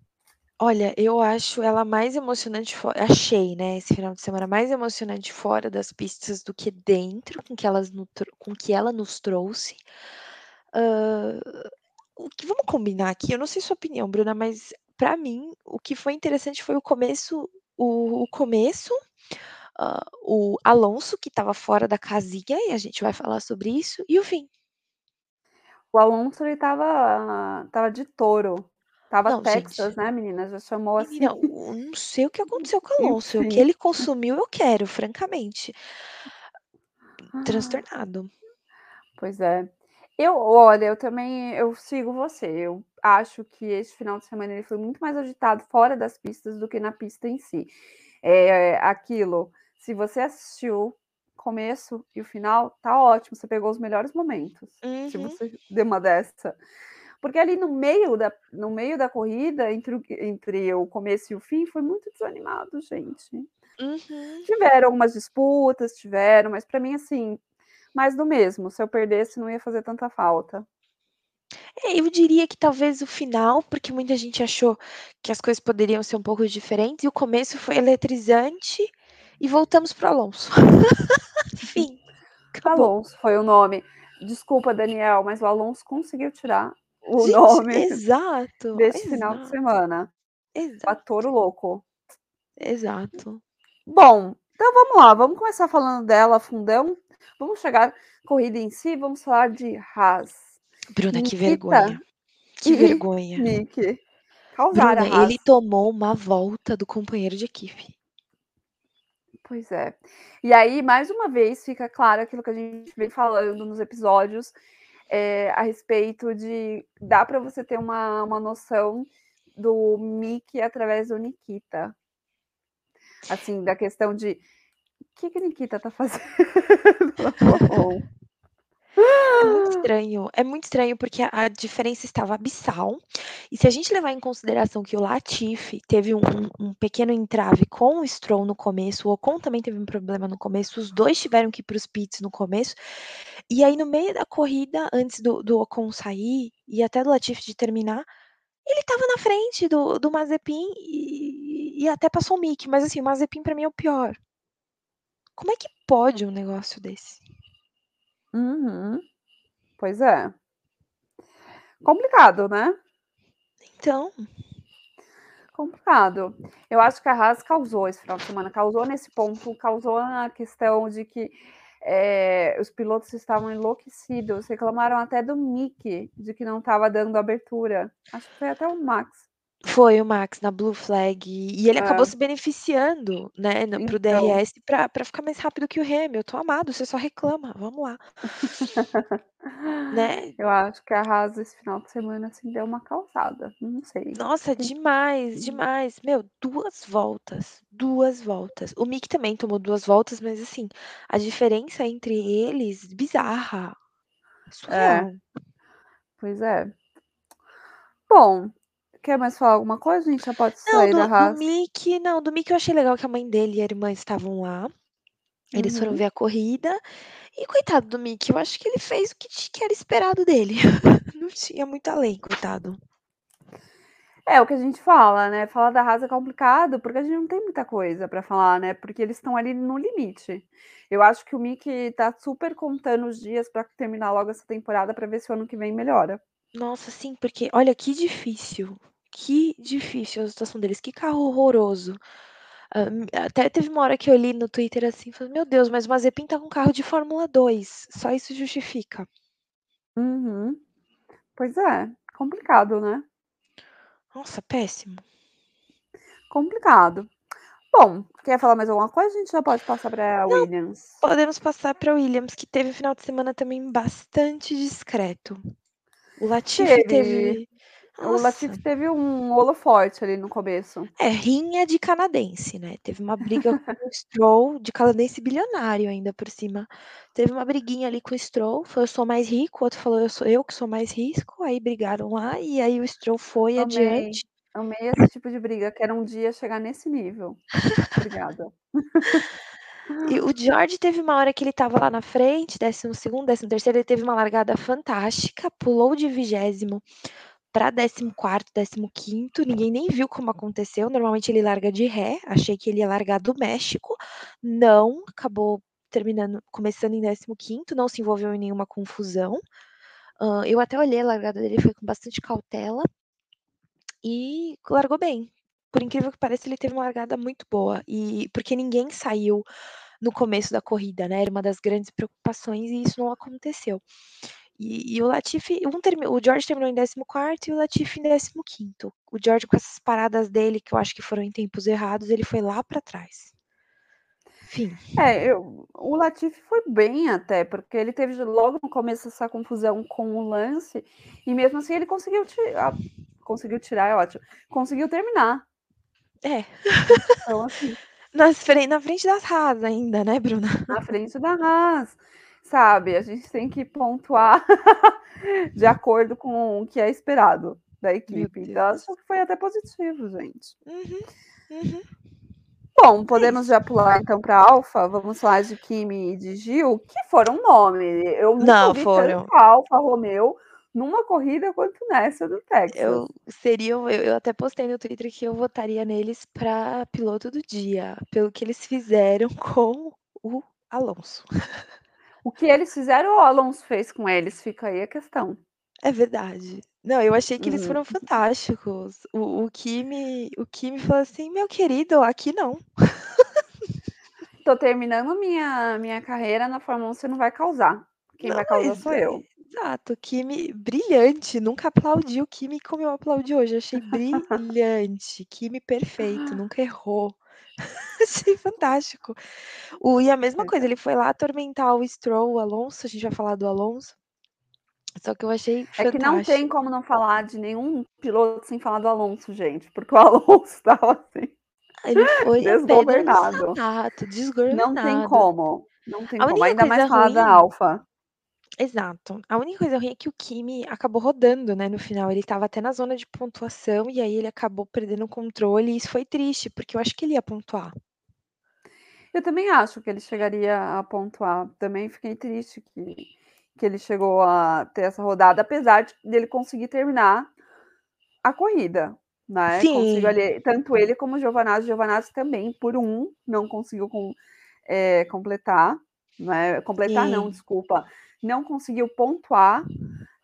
Olha, eu acho ela mais emocionante fora achei, né, esse final de semana mais emocionante fora das pistas do que dentro, com que elas com que ela nos trouxe. O que vamos combinar aqui, eu não sei sua opinião, Bruna, mas para mim o que foi interessante foi o começo o, o começo, o Alonso, que estava fora da casinha, e a gente vai falar sobre isso, e o fim. O Alonso, ele tava, tava de touro. Tava não, Texas, gente, né, meninas? Já chamou assim. Não, não sei o que aconteceu com o Alonso. <laughs> O que ele consumiu, eu quero, francamente. Ah. Transtornado. Pois é. Eu, olha, eu também eu sigo você. Eu acho que esse final de semana ele foi muito mais agitado fora das pistas do que na pista em si. É aquilo, se você assistiu começo e o final, tá ótimo, você pegou os melhores momentos. Uhum. Se você deu uma dessa. Porque ali no meio da, no meio da corrida, entre o, entre o começo e o fim, foi muito desanimado, gente. Uhum. Tiveram algumas disputas, tiveram, mas para mim, assim, mais do mesmo. Se eu perdesse, não ia fazer tanta falta. É, eu diria que talvez o final, porque muita gente achou que as coisas poderiam ser um pouco diferentes, e o começo foi eletrizante, e voltamos para Alonso. <laughs> Fim. <laughs> Acabou. Alonso foi o nome. Desculpa, Daniel, mas o Alonso conseguiu tirar o gente, nome exato, <laughs> desse exato. final de semana. Exato. Louco. Exato. Bom, então vamos lá, vamos começar falando dela, fundão. Vamos chegar corrida em si, vamos falar de Haas. Bruna, Nikita que vergonha. Que vergonha. Nick. Bruna, ele tomou uma volta do companheiro de equipe. Pois é. E aí, mais uma vez, fica claro aquilo que a gente vem falando nos episódios é, a respeito de dá para você ter uma, uma noção do Mickey através do Nikita. Assim, da questão de que, que a Nikita tá fazendo? <laughs> É muito <gasps> estranho, é muito estranho porque a diferença estava abissal. E se a gente levar em consideração que o Latifi teve um, um pequeno entrave com o Stroll no começo, o Ocon também teve um problema no começo, os dois tiveram que ir para os pits no começo. E aí, no meio da corrida, antes do, do Ocon sair e até do Latifi de terminar, ele estava na frente do, do Mazepin e, e até passou o Mick, mas assim, o Mazepin para mim é o pior. Como é que pode um negócio desse? Uhum. Pois é. Complicado, né? Então. Complicado. Eu acho que a Haas causou esse final de semana, causou nesse ponto, causou na questão de que é, os pilotos estavam enlouquecidos, reclamaram até do Mick, de que não estava dando abertura. Acho que foi até o Max. Foi o Max na Blue Flag e ele acabou É. se beneficiando, né, no para o Então. DRS pra pra ficar mais rápido que o Hamilton, amado, você só reclama, vamos lá. Né. <laughs> Eu acho que a Haas esse final de semana, assim, deu uma causada, não sei. Nossa, Tem demais, hum. demais. Meu, 2 voltas, 2 voltas. O Mick também tomou 2 voltas, mas assim, a diferença entre eles, bizarra. É. Surreal. Pois é. Bom, quer mais falar alguma coisa? A gente já pode Não, sair da do do Haas? Mick não, do Mick eu achei legal que a mãe dele e a irmã estavam lá. Eles foram Uhum. ver a corrida, e coitado do Mick, eu acho que ele fez o que que era esperado dele. <laughs> Não tinha muito além, coitado. É, o que a gente fala, né, falar da Haas é complicado, porque a gente não tem muita coisa pra falar, né, porque eles estão ali no limite. Eu acho que o Mick tá super contando os dias pra terminar logo essa temporada, pra ver se o ano que vem melhora. Nossa, sim, porque olha que difícil, que difícil a situação deles, que carro horroroso. Hã, até teve uma hora que eu li no Twitter, assim, falei: "Meu Deus, mas o Mazepin tá com carro de Fórmula 2, só isso justifica". Uhum. Pois é, complicado, né. Nossa, péssimo. Complicado. Bom, quer falar mais alguma coisa, a gente já pode passar Não, Williams? podemos passar pra Williams, que teve um final de semana também bastante discreto. O Latifi Teve. teve O nossa. Latifi teve um holofote ali no começo. É, rinha de canadense, né, teve uma briga com o Stroll, de canadense bilionário ainda por cima. Teve uma briguinha ali com o Stroll, falou: "Eu sou mais rico", o outro falou: "Eu sou eu que sou mais risco", aí brigaram lá, e aí o Stroll foi Amei, adiante. amei esse tipo de briga, quero um dia chegar nesse nível. Obrigada. E o George teve uma hora que ele estava lá na frente, 12º, 13º, ele teve uma largada fantástica, pulou de 20º pra 14º, 15º, ninguém nem viu como aconteceu, normalmente ele larga de ré, achei que ele ia largar do México, não, acabou terminando começando em 15º, não se envolveu em nenhuma confusão. Hã, eu até olhei a largada dele, foi com bastante cautela e largou bem. Por incrível que pareça, ele teve uma largada muito boa, e porque ninguém saiu no começo da corrida, né, era uma das grandes preocupações e isso não aconteceu. E e o Latifi, um termi o George terminou em 14º e o Latifi em 15º. O George com essas paradas dele, que eu acho que foram em tempos errados, ele foi lá pra trás. Fim. É, eu o Latifi foi bem até, porque ele teve logo no começo essa confusão com o Lance, e mesmo assim ele conseguiu ti a conseguiu tirar é ótimo, conseguiu terminar. É. Então assim <laughs> Nas fren na frente das Haas ainda, né, Bruna. Na frente da Haas, sabe, a gente tem que pontuar <laughs> de acordo com o que é esperado da equipe, então acho que foi até positivo, gente. Uhum, uhum. Bom, É podemos já pular então pra Alpha, vamos falar de Kimi e de Gil, que foram nome, eu Não, vi tanto foram. Alfa Romeo numa corrida quanto nessa do Texas. Eu seriam eu eu até postei no Twitter que eu votaria neles pra piloto do dia, pelo que eles fizeram <laughs> com o Alonso. <laughs> O que eles fizeram o Alonso fez com eles? Fica aí a questão. É verdade. Não, eu achei que eles Uhum. foram fantásticos. O o Kimi o Kimi falou assim: "Meu querido, aqui não". <laughs> Tô terminando minha minha carreira na Fórmula 1, você não vai causar, quem Não, vai causar sou é eu. exato, Kimi brilhante, nunca aplaudi o Kimi como eu aplaudi hoje, achei brilhante, Kimi perfeito, <gasps> nunca errou. <laughs> Achei fantástico. O e a mesma coisa, ele foi lá atormentar o Stroll, o Alonso, a gente vai falar do Alonso. Só que eu achei É que não tem fantástico. como não falar de nenhum piloto sem falar do Alonso, gente, porque o <laughs> Alonso estava assim, Ele foi <laughs> desgovernado. sapato, Não tem desgovernado. como, não tem A como, ainda mais falar da Alfa. Exato, a única coisa ruim é que o Kimi acabou rodando, né, no final, ele estava até na zona de pontuação, e aí ele acabou perdendo o controle e isso foi triste, porque eu acho que ele ia pontuar. Eu também acho que ele chegaria a pontuar, também fiquei triste que que ele chegou a ter essa rodada, apesar de dele conseguir terminar a corrida, né, conseguiu Sim. ali tanto ele como o Giovanazzi, o Giovanazzi também por 1 não conseguiu com eh, completar, né, completar não, Sim. desculpa, não conseguiu pontuar,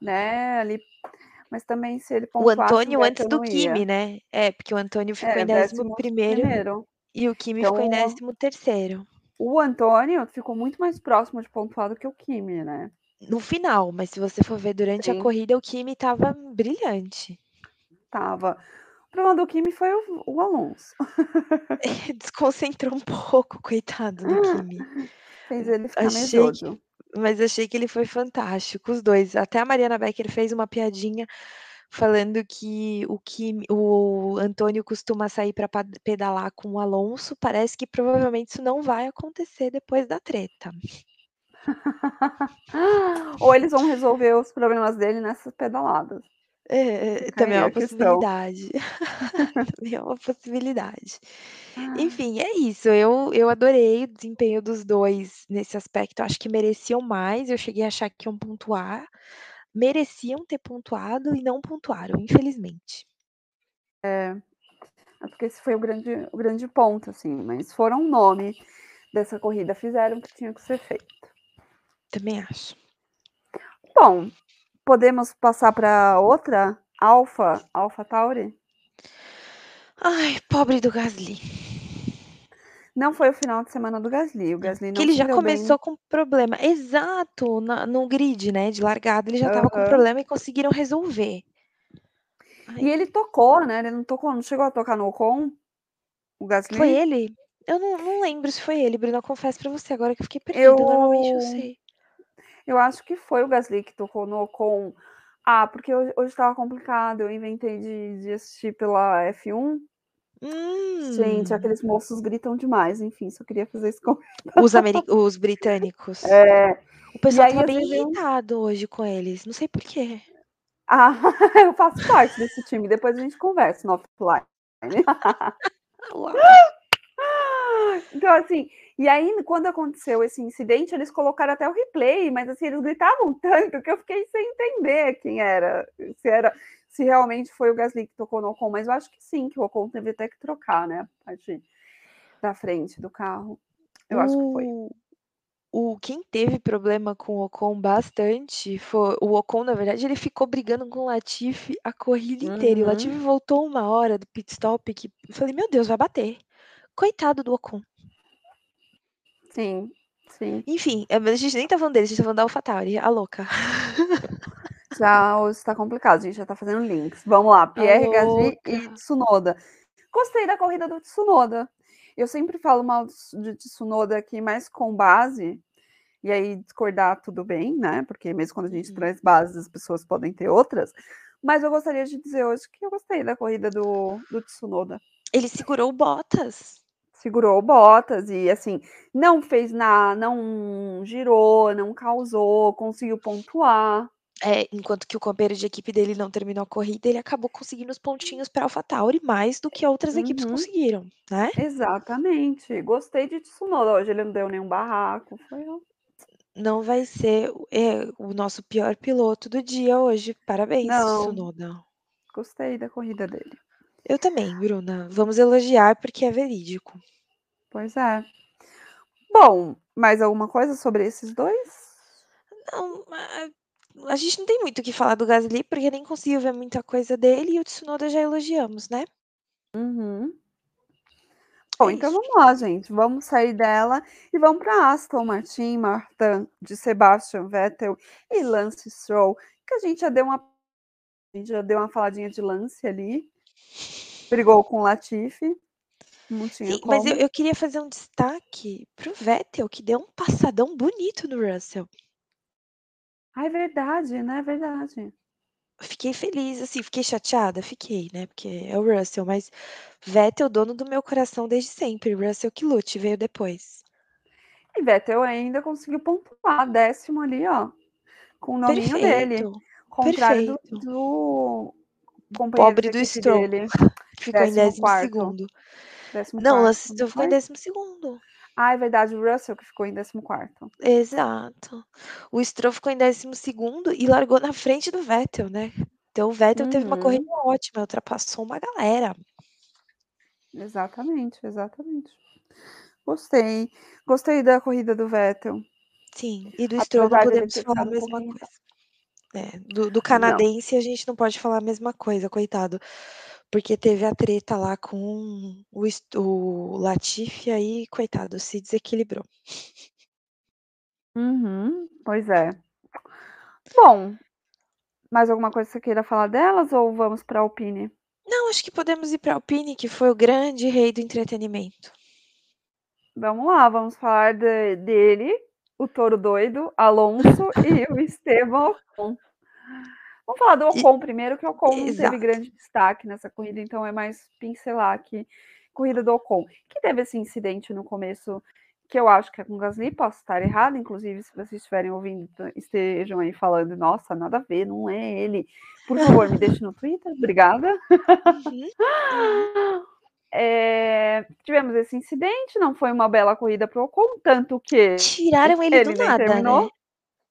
né, ali, mas também se ele O pontuasse o Antônio antes do Kimi, né. É, porque o Antônio ficou É, em décimo primeiro, 11º, e o Kimi então ficou em o 13º. o Antônio ficou muito mais próximo de pontuar do que o Kimi, né. No final, mas se você for ver durante a Sim. corrida, o Kimi estava brilhante. Estava. problema do Kimi foi o o Alonso. <laughs> Desconcentrou um pouco, coitado do Kimi. Fez ele ficar Achei medroso. Que mas achei que ele foi fantástico, os 2. Até a Mariana Becker fez uma piadinha falando que o Kimi o Antônio costuma sair pra pa pedalar com o Alonso, parece que provavelmente isso não vai acontecer depois da treta. <laughs> Ou eles vão resolver os problemas dele nessas pedaladas. É, é, também é uma possibilidade. <laughs> Também é uma possibilidade. Enfim, é isso, eu eu adorei o desempenho dos 2 nesse aspecto, acho que mereciam mais, eu cheguei a achar que iam pontuar, mereciam ter pontuado e não pontuaram, infelizmente. É. É porque esse foi o grande o grande ponto, assim, mas foram o nome dessa corrida, fizeram o que tinha que ser feito. Também acho. Bom, podemos passar pra outra? Alpha AlphaTauri? Ai, pobre do Gasly. Não foi o final de semana do Gasly, o Gasly Que não ele se já deu bem. começou com problema exato, na no grid, né, de largada, ele já estava com Aham. problema e conseguiram resolver. E Ai. ele tocou, né, ele não tocou não chegou a tocar no Ocon? O Foi Gasly? ele? Eu não não lembro se foi ele, Bruna, confesso pra você agora que eu fiquei perdida, normalmente eu Eu sei. Eu acho que foi o Gasly que tocou no Ocon. Ah, porque hoje estava complicado, eu inventei de de assistir pela F1. Gente, Hum. aqueles moços gritam demais, enfim, só queria fazer esse <laughs> comentário. Os ameri os britânicos. É. O pessoal aí às bem vezes eu irritado hoje com eles, não sei por quê. Ah, <laughs> eu faço parte desse time, depois a gente conversa no offline. <laughs> Então, assim, e aí quando aconteceu esse incidente, eles colocaram até o replay, mas, assim, eles gritavam <laughs> tanto que eu fiquei sem entender quem era, se era se realmente foi o Gasly que tocou no Ocon, mas eu acho que sim, que o Ocon teve até que trocar, né, a parte da frente do carro. Eu acho que foi. O o quem teve problema com o Ocon bastante foi o Ocon, na verdade, ele ficou brigando com o Latifi a corrida inteira e o Latifi Uhum. voltou 1 hora do pit stop que eu falei: "Meu Deus, vai bater". Coitado do Ocon. Sim, sim. Enfim, eh, mas a gente nem tá falando dele, a gente tá falando da AlphaTauri, a louca. <laughs> Já hoje tá complicado, a gente já tá fazendo links. Vamos lá, A Pierre Gasly e. Tsunoda. Gostei da corrida do Tsunoda. Eu sempre falo mal de Tsunoda aqui, mas com base, e aí discordar tudo bem, né, porque mesmo quando a gente Uhum. traz bases, as pessoas podem ter outras, mas eu gostaria de dizer hoje que eu gostei da corrida do do Tsunoda. Ele segurou o Bottas. Segurou o Bottas e, assim, não fez na não girou, não causou, conseguiu pontuar. É, enquanto que o companheiro de equipe dele não terminou a corrida, ele acabou conseguindo os pontinhos pra AlphaTauri mais do que outras equipes Uhum. conseguiram, né. Exatamente, gostei de Tsunoda, hoje ele não deu nenhum barraco, foi Não vai ser o eh, o nosso pior piloto do dia hoje, parabéns Não. Tsunoda. Gostei da corrida dele. Eu também, Bruna, vamos elogiar porque é verídico. Pois é. Bom, mais alguma coisa sobre esses 2? Não, a a gente não tem muito o que falar do Gasly, porque nem conseguiu ver muita coisa dele e o Tsunoda já elogiamos, né. Uhum. Bom, É então isso. vamos lá, gente, vamos sair dela e vamos pra Aston Martin, Martin, de Sebastian Vettel e Lance Stroll, que a gente já deu uma a gente já deu uma faladinha de Lance ali. Brigou com o Latifi. Não tinha Sim, mas eu eu queria fazer um destaque para o Vettel, que deu um passadão bonito no Russell. Ah, é verdade, né, é verdade. Fiquei feliz, assim, fiquei chateada? Fiquei, né, porque é o Russell, mas Vettel, dono do meu coração desde sempre, Russell que lute, veio depois. E Vettel ainda conseguiu pontuar, 10º ali, ó, com o nominho dele, contrário do perfeito. do Pobre do Stroll, dele, <laughs> ficou em 14º. 12º. Não, o 14º, Lance não Stroll ficou em foi? 12º. Ah, é verdade, o Russell que ficou em 14º. Exato. O Stroll ficou em 12º e largou na frente do Vettel, né. Então o Vettel teve uma corrida Uhum. ótima, ultrapassou uma galera. Exatamente, exatamente. Gostei, gostei da corrida do Vettel. Sim, e do Stroll não podemos falar a ficado um mesma pouquinho coisa. É, do do Não. canadense a gente não pode falar a mesma coisa, coitado, porque teve a treta lá com o o Latifi, aí coitado, se desequilibrou. Uhum, pois é. Bom, mais alguma coisa que você queira falar delas ou vamos pra Alpine? Não, acho que podemos ir pra Alpine, que foi o grande rei do entretenimento. Vamos lá, vamos falar de dele, o touro doido, Alonso e o <laughs> Esteban Ocon. Vamos falar do Ocon primeiro, que o Ocon não teve grande destaque nessa corrida, então é mais pincelar aqui. Corrida do Ocon, que teve esse incidente no começo, que eu acho que é com o Gasly, posso estar errado, inclusive, se vocês estiverem ouvindo, estejam aí falando, nossa, nada a ver, não é ele. Por favor, me deixe no Twitter, obrigada. Uhum. <laughs> É, tivemos esse incidente, não foi uma bela corrida para o Ocon, tanto que. Tiraram ele, ele do nada, terminou. né?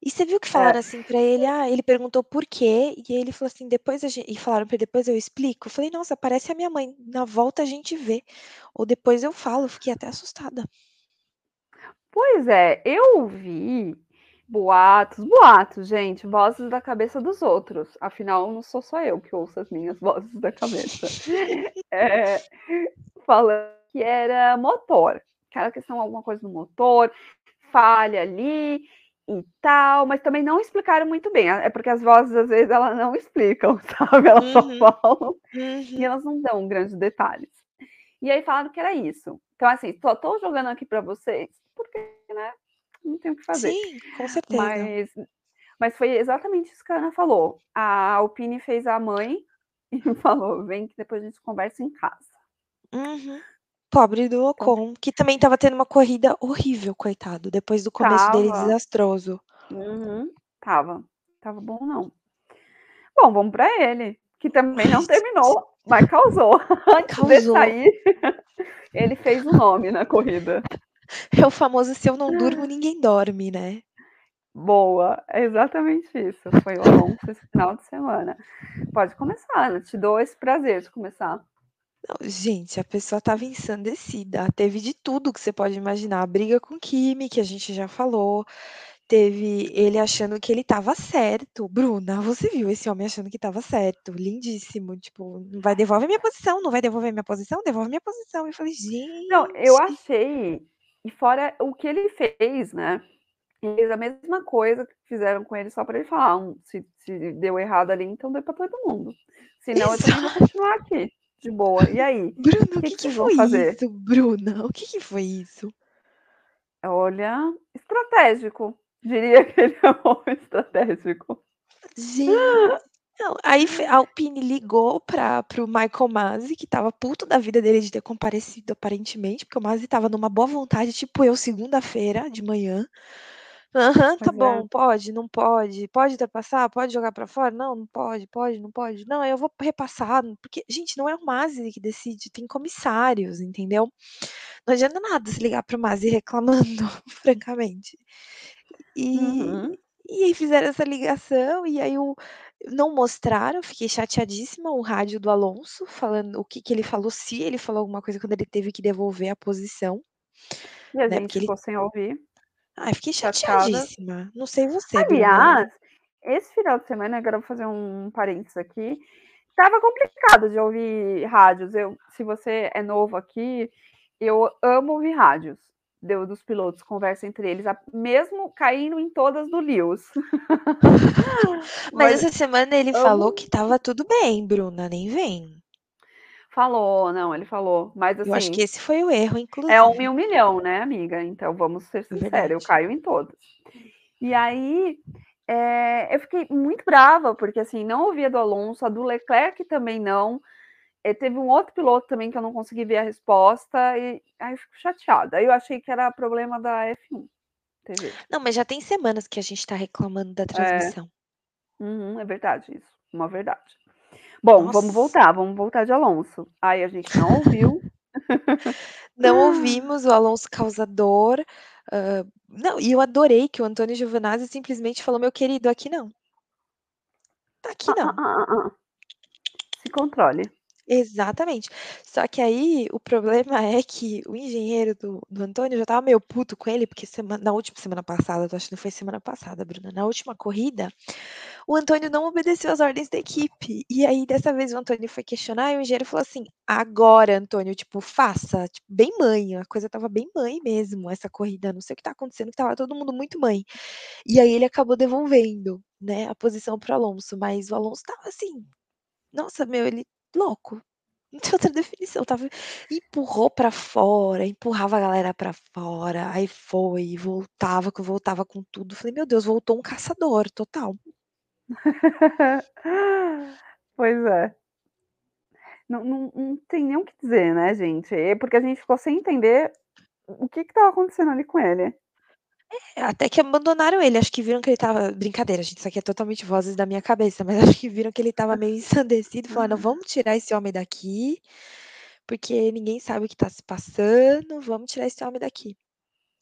E você viu que falaram é. assim para ele, ah, ele perguntou por quê, e ele falou assim, depois a gente, e falaram para depois eu explico. Eu falei, nossa, parece a minha mãe, na volta a gente vê, ou depois eu falo, fiquei até assustada. Pois é, eu ouvi boatos, boatos, gente, vozes da cabeça dos outros. Afinal, não sou só eu que ouço as minhas <laughs> vozes da cabeça. é, falando que era motor, que era questão alguma coisa no motor, falha ali, e tal, mas também não explicaram muito bem. É porque as vozes, às vezes, elas não explicam, <laughs> sabe? Elas uhum. só falam uhum. e elas não dão grandes detalhes. E aí falaram que era isso. Então, assim, só tô jogando aqui para vocês, porque, né, não tem o que fazer. Sim, com certeza. Mas, mas foi exatamente isso que a Ana falou. A Alpine fez a mãe <laughs> e falou: vem que depois a gente conversa em casa. Uhum. Pobre do Ocon, que também estava tendo uma corrida horrível, coitado, depois do começo dele desastroso. Uhum, tava. Tava bom não. Bom, vamos para ele, que também não terminou, mas causou. <laughs> Antes de sair, <laughs> ele fez o nome na corrida. É o famoso se eu não durmo, ninguém dorme, né? Boa, é exatamente isso. Foi o Alonso esse final de semana. Pode começar, eu te dou esse prazer de começar. Não, gente, a pessoa estava ensandecida. Teve de tudo que você pode imaginar. A briga com Kimi, que a gente já falou. Teve ele achando que ele estava certo. Bruna, você viu esse homem achando que estava certo. Lindíssimo. Tipo, não vai devolver minha posição, não vai devolver minha posição, devolve minha posição. E eu falei, gente. Não, eu achei. E fora o que ele fez, né? Ele fez a mesma coisa que fizeram com ele só para ele falar. Um, se, se deu errado ali, então deu para todo mundo. Senão Exato. eu também vou continuar aqui de boa. E aí? <laughs> Bruna, o que, que, que, que foi fazer? isso, Bruna? O que, que foi isso? Olha, estratégico. Diria <laughs> que ele é um homem estratégico. Gente. <gasps> Não, aí a Alpine ligou para o Michael Masi, que estava puto da vida dele de ter comparecido, aparentemente, porque o Masi estava numa boa vontade, tipo eu, segunda-feira de manhã, Aham, tá bom, é. pode, não pode, pode ultrapassar, pode jogar pra fora? Não, não pode, pode, não pode. Não, eu vou repassar, porque, gente, não é o Mazzi que decide, tem comissários, entendeu? Não adianta nada se ligar pro Mazzi <laughs> reclamando, francamente. E, Uhum. e aí fizeram essa ligação, e aí o, não mostraram, fiquei chateadíssima, o rádio do Alonso, falando o que, que ele falou, se ele falou alguma coisa quando ele teve que devolver a posição. E a né, gente ficou ele... sem ouvir. Ai, fiquei chateadíssima. Não sei você, Aliás, esse final de semana, agora vou fazer um parênteses aqui, tava complicado de ouvir rádios. Eu, se você é novo aqui, eu amo ouvir rádios do, dos pilotos, conversa entre eles, mesmo caindo em todas do Lewis. <laughs> Mas, Mas essa semana ele amo... falou que tava tudo bem, Bruna, nem vem. Falou, não, ele falou. Mas assim. Eu acho que esse foi o erro, inclusive. É um mil milhão, né, amiga? Então vamos ser é sinceros, eu caio em todas. E aí é, eu fiquei muito brava, porque assim, não ouvia do Alonso, a do Leclerc também não. E teve um outro piloto também que eu não consegui ver a resposta, e aí eu fico chateada. Aí eu achei que era problema da F1. TV. Não, mas já tem semanas que a gente está reclamando da é. transmissão. É, uhum, é verdade isso, uma verdade. Bom, Nossa. vamos voltar, vamos voltar de Alonso. Aí a gente não ouviu. <laughs> não <laughs> ouvimos o Alonso causador. Uh, não, e eu adorei que o Antônio Giovanazzi simplesmente falou: meu querido, aqui não. Aqui não. Ah, ah, ah, Se controle. Exatamente. Só que aí o problema é que o engenheiro do, do Antônio já tava meio puto com ele, porque semana, na última semana passada, eu acho que não foi semana passada, Bruna, na última corrida, o Antônio não obedeceu às ordens da equipe. E aí, dessa vez, o Antônio foi questionar e o engenheiro falou assim: agora, Antônio, tipo, faça, tipo, bem mãe, a coisa tava bem mãe mesmo, essa corrida, não sei o que tá acontecendo, que tava todo mundo muito mãe. E aí ele acabou devolvendo, né, a posição pro Alonso, mas o Alonso tava assim, nossa, meu, ele louco. Não tem outra definição, estava empurrou pra fora, empurrava a galera pra fora, aí foi, voltava, voltava com tudo. Falei: "Meu Deus, voltou um caçador total". <laughs> Pois é. Não não não tem nem o que dizer, né, gente. É porque a gente ficou sem entender o que que estava acontecendo ali com ele. É, até que abandonaram ele, acho que viram que ele estava brincadeira, gente, isso aqui é totalmente vozes da minha cabeça, mas <laughs> acho que viram que ele estava meio ensandecido e falaram: "Vamos tirar esse homem daqui, porque ninguém sabe o que tá se passando, vamos tirar esse homem daqui".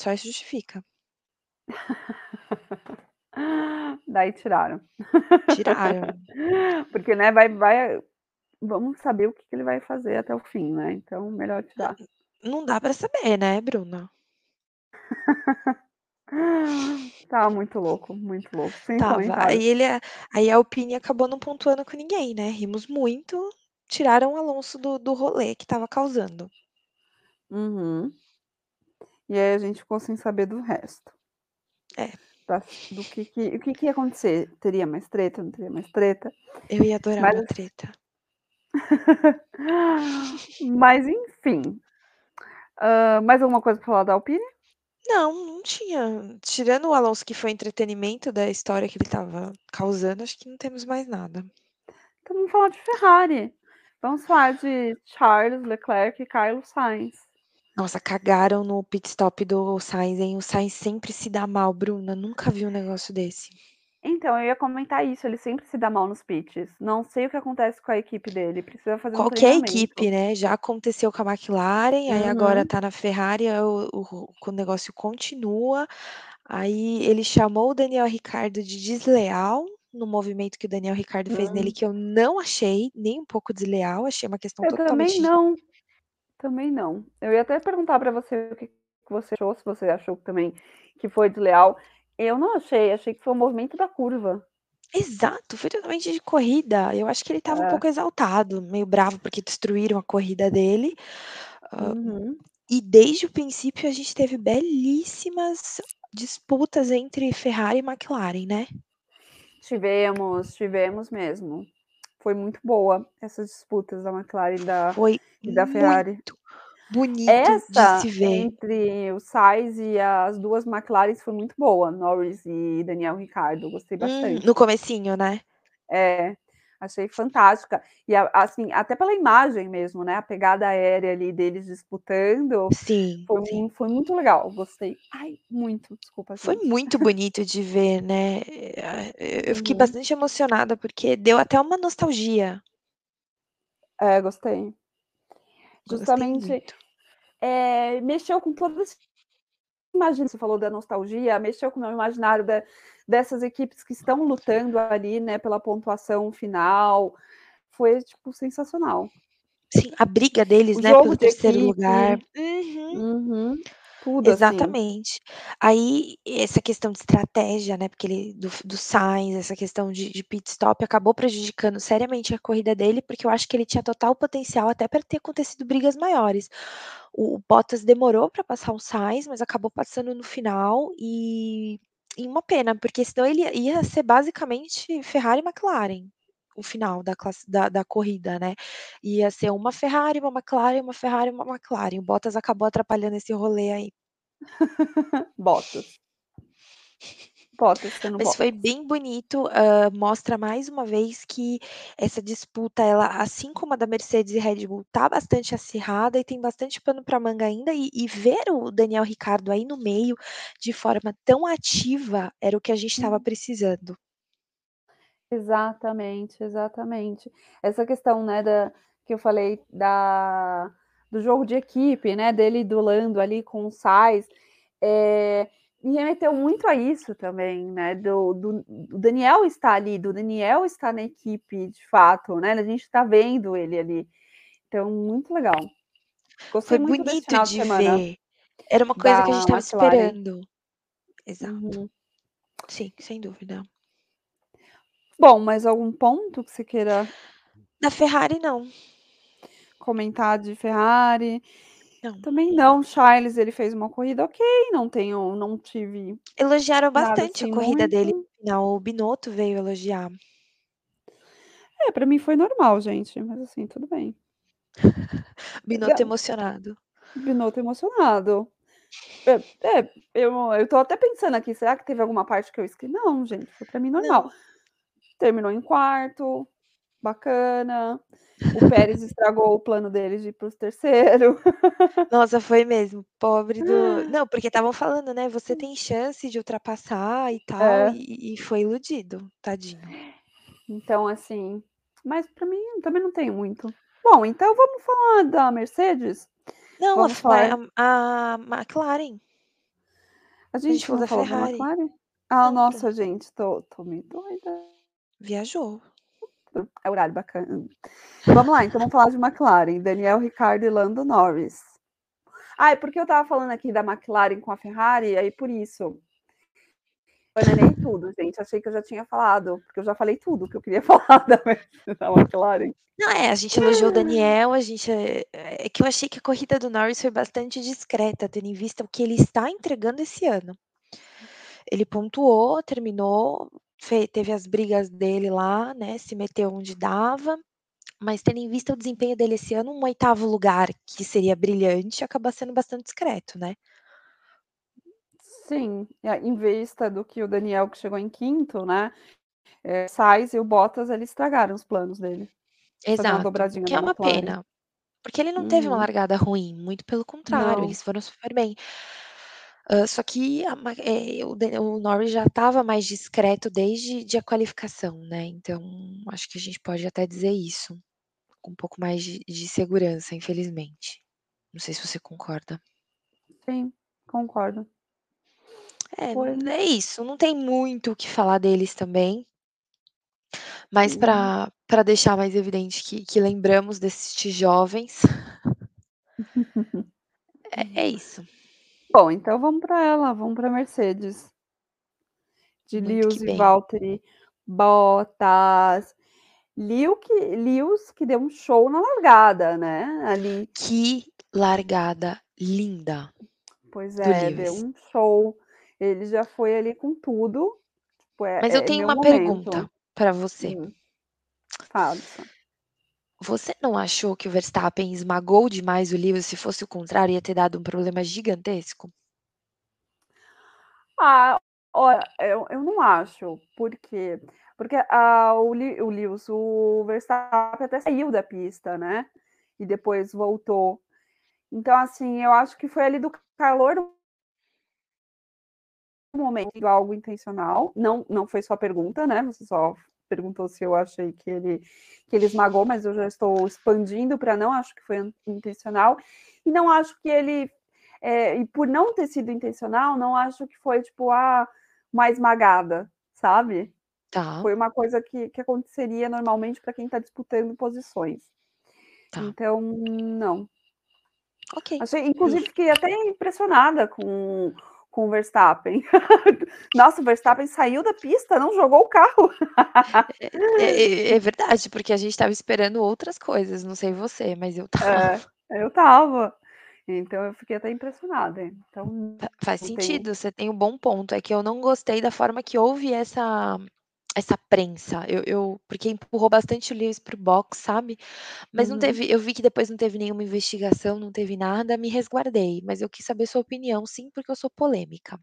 Só isso justifica. <laughs> Daí tiraram. Tiraram. <laughs> Porque, né, vai vai vamos saber o que que ele vai fazer até o fim, né, então melhor tirar. Não dá pra saber, né, Bruna. Estava <laughs> muito louco, muito louco, sem comentários. Aí ele aí a Alpine acabou não pontuando com ninguém, né, rimos muito, tiraram o Alonso do do rolê que estava causando. Uhum. E aí a gente ficou sem saber do resto. É. Da do que que o que que ia acontecer, teria mais treta, não teria mais treta. Eu ia adorar Mas uma treta. <laughs> Mas enfim. Hã, mais alguma coisa pra falar da Alpine? Não, não tinha. Tirando o Alonso que foi entretenimento da história que ele estava causando, acho que não temos mais nada. Então vamos falar de Ferrari. Vamos falar de Charles Leclerc e Carlos Sainz. Nossa, cagaram no pit stop do Sainz, hein. O Sainz sempre se dá mal, Bruna, nunca vi um negócio desse. Então, eu ia comentar isso, ele sempre se dá mal nos pits. Não sei o que acontece com a equipe dele, precisa fazer um Qualquer treinamento. equipe, né, já aconteceu com a McLaren, aí agora Uhum. tá na Ferrari, aí o o o negócio continua, aí ele chamou o Daniel Ricciardo de desleal, no movimento que o Daniel Ricciardo fez nele, Hum. que eu não achei nem um pouco desleal, achei uma questão Eu também totalmente de não. Também não. Eu ia até perguntar pra você o que você achou, se você achou também que foi desleal. Eu não achei, achei que foi o movimento da curva. Exato, foi totalmente de corrida. Eu acho que ele estava um É. pouco exaltado, meio bravo, porque destruíram a corrida dele. Hã, Uhum. e desde o princípio a gente teve belíssimas disputas entre Ferrari e McLaren, né. Tivemos, tivemos mesmo. Foi muito boa essas disputas da McLaren e da Foi e da Ferrari. muito bonito de Essa se ver. entre o Sainz e as 2 McLarens foi muito boa, Norris e Daniel Ricciardo, gostei Hum, bastante. no comecinho, né. É, achei fantástica. E assim, até pela imagem mesmo, né, a pegada aérea ali deles disputando, Sim, foi sim. foi muito legal, gostei, ai, muito, desculpa Foi gente. muito <laughs> bonito de ver, né, eh, eu fiquei Uhum. bastante emocionada, porque deu até uma nostalgia. É, gostei. Gostei Justamente, muito. eh, mexeu com todo esse imagina, você falou da nostalgia, mexeu com o meu imaginário da dessas equipes que estão lutando ali, né, pela pontuação final, foi, tipo, sensacional. Sim, a briga deles, O né, pelo de 3º lugar. equipe. Uhum. Uhum. Tudo, assim. Exatamente. Aí, essa questão de estratégia, né, porque ele do do Sainz, essa questão de de pit stop acabou prejudicando seriamente a corrida dele, porque eu acho que ele tinha total potencial até pra ter acontecido brigas maiores. O Bottas demorou pra passar o Sainz, mas acabou passando no final, e e uma pena, porque senão ele ia ser basicamente Ferrari e McLaren, o final da classe da da corrida, né. Ia ser uma Ferrari, uma McLaren, uma Ferrari, uma McLaren, o Bottas acabou atrapalhando esse rolê aí. <laughs> Bottas. Bottas Mas foi Bottas. bem bonito, hã, mostra mais uma vez que essa disputa ela, assim como a da Mercedes e Red Bull, tá bastante acirrada e tem bastante pano pra manga ainda, e e ver o Daniel Ricciardo aí no meio, de forma tão ativa, era o que a gente estava Hum. precisando. Exatamente, exatamente. Essa questão, né, da que eu falei da do jogo de equipe, né, dele duelando ali com o Sainz, eh, me remeteu muito a isso também, né, do do do Daniel estar ali, do Daniel estar na equipe de fato, né, a gente tá vendo ele ali. Então muito legal. Foi Gostei muito desse bonito final de de semana ver. Era uma coisa que a gente estava esperando. Exato. Uhum. Sim, sem dúvida. Bom, mais algum ponto que você queira Da Ferrari não. comentar de Ferrari? Não. Também não, Charles ele fez uma corrida ok, não tenho não tive Elogiaram nada bastante a assim corrida dele muito. no final, o Binotto veio elogiar. É, para mim foi normal, gente, mas assim, tudo bem. <laughs> Binotto emocionado. Binotto emocionado. É é, eu eu tô até pensando aqui, será que teve alguma parte que eu esque não, gente, foi para mim normal. Não. Terminou em quarto, bacana. O Pérez <laughs> estragou o plano dele de ir para o terceiro. <laughs> Nossa, foi mesmo, pobre do não, porque estavam falando, né, você tem chance de ultrapassar e tal, É. e e foi iludido, tadinho. Então assim, mas para mim também não tem muito. Bom, então vamos falar da Mercedes? Não, a Vamos ma falar a McLaren. A A gente gente falou da falou da Ferrari. McLaren? Ah, Não, nossa, gente, tô tô meio doida. Viajou. É horário bacana. Vamos lá, então vamos falar de McLaren, Daniel Ricciardo e Lando Norris. Ah, é porque eu estava falando aqui da McLaren com a Ferrari, aí por isso. Bananei tudo, gente, achei que eu já tinha falado, porque eu já falei tudo que eu queria <laughs> falar da <laughs> da McLaren. Não, é, a gente elogiou o Daniel, a gente é é que eu achei que a corrida do Norris foi bastante discreta, tendo em vista o que ele está entregando esse ano. Ele pontuou, terminou, fe teve as brigas dele lá, né, se meteu onde dava, mas tendo em vista o desempenho dele esse ano, um 8º lugar, que seria brilhante, acaba sendo bastante discreto, né. Sim, em vista do que o Daniel que chegou em 5º, né, eh, Sainz e o Bottas, eles estragaram os planos dele, Exato, que é uma pena, porque ele não teve uma Uhum. largada ruim, muito pelo contrário, Não. eles foram super bem. Só que a eh, o o Norris já estava mais discreto desde de a qualificação, né, então acho que a gente pode até dizer isso, com um pouco mais de de segurança, infelizmente. Não sei se você concorda. Sim, concordo. É, Foi é isso, não tem muito o que falar deles também. Mas Uhum. pra pra deixar mais evidente que que lembramos destes jovens. <laughs> É é isso. Bom, então vamos pra ela, vamos pra Mercedes. De Muito que Lewis e bem. Valtteri Bottas. Que Lewis que deu um show na largada, né, ali. Que largada linda Pois é, deu um show. Ele já foi ali com tudo, tipo, é Mas eu é tenho uma pergunta momento. pra você. Hum. Você não achou que o Verstappen esmagou demais o Lewis, se fosse o contrário ia ter dado um problema gigantesco? Ah, olha, eu eu não acho, por quê? Porque, ah, o o Lewis, o Verstappen até saiu da pista, né, e depois voltou. Então, assim, eu acho que foi ali do calor do momento, algo intencional, não não foi sua pergunta, né, você só perguntou se eu achei que ele que ele esmagou, mas eu já estou expandindo pra não acho que foi in intencional, e não acho que ele, eh, e por não ter sido intencional, não acho que foi tipo, ah, uma esmagada, sabe. Tá. Foi uma coisa que que aconteceria normalmente pra quem tá disputando posições. Tá. Então, não. Ok, Achei inclusive fiquei até impressionada com com o Verstappen. <laughs> Nossa, o Verstappen saiu da pista, não jogou o carro. É é é verdade, porque a gente estava esperando outras coisas, não sei você, mas eu É, estava. eu estava. Então eu fiquei até impressionada, então Fa faz sentido, você tem um bom ponto, é que eu não gostei da forma que houve essa essa prensa, eu eu porque empurrou bastante o Lewis para o box, sabe. Mas não Uhum. teve eu vi que depois não teve nenhuma investigação, não teve nada, me resguardei, mas eu quis saber sua opinião sim, porque eu sou polêmica.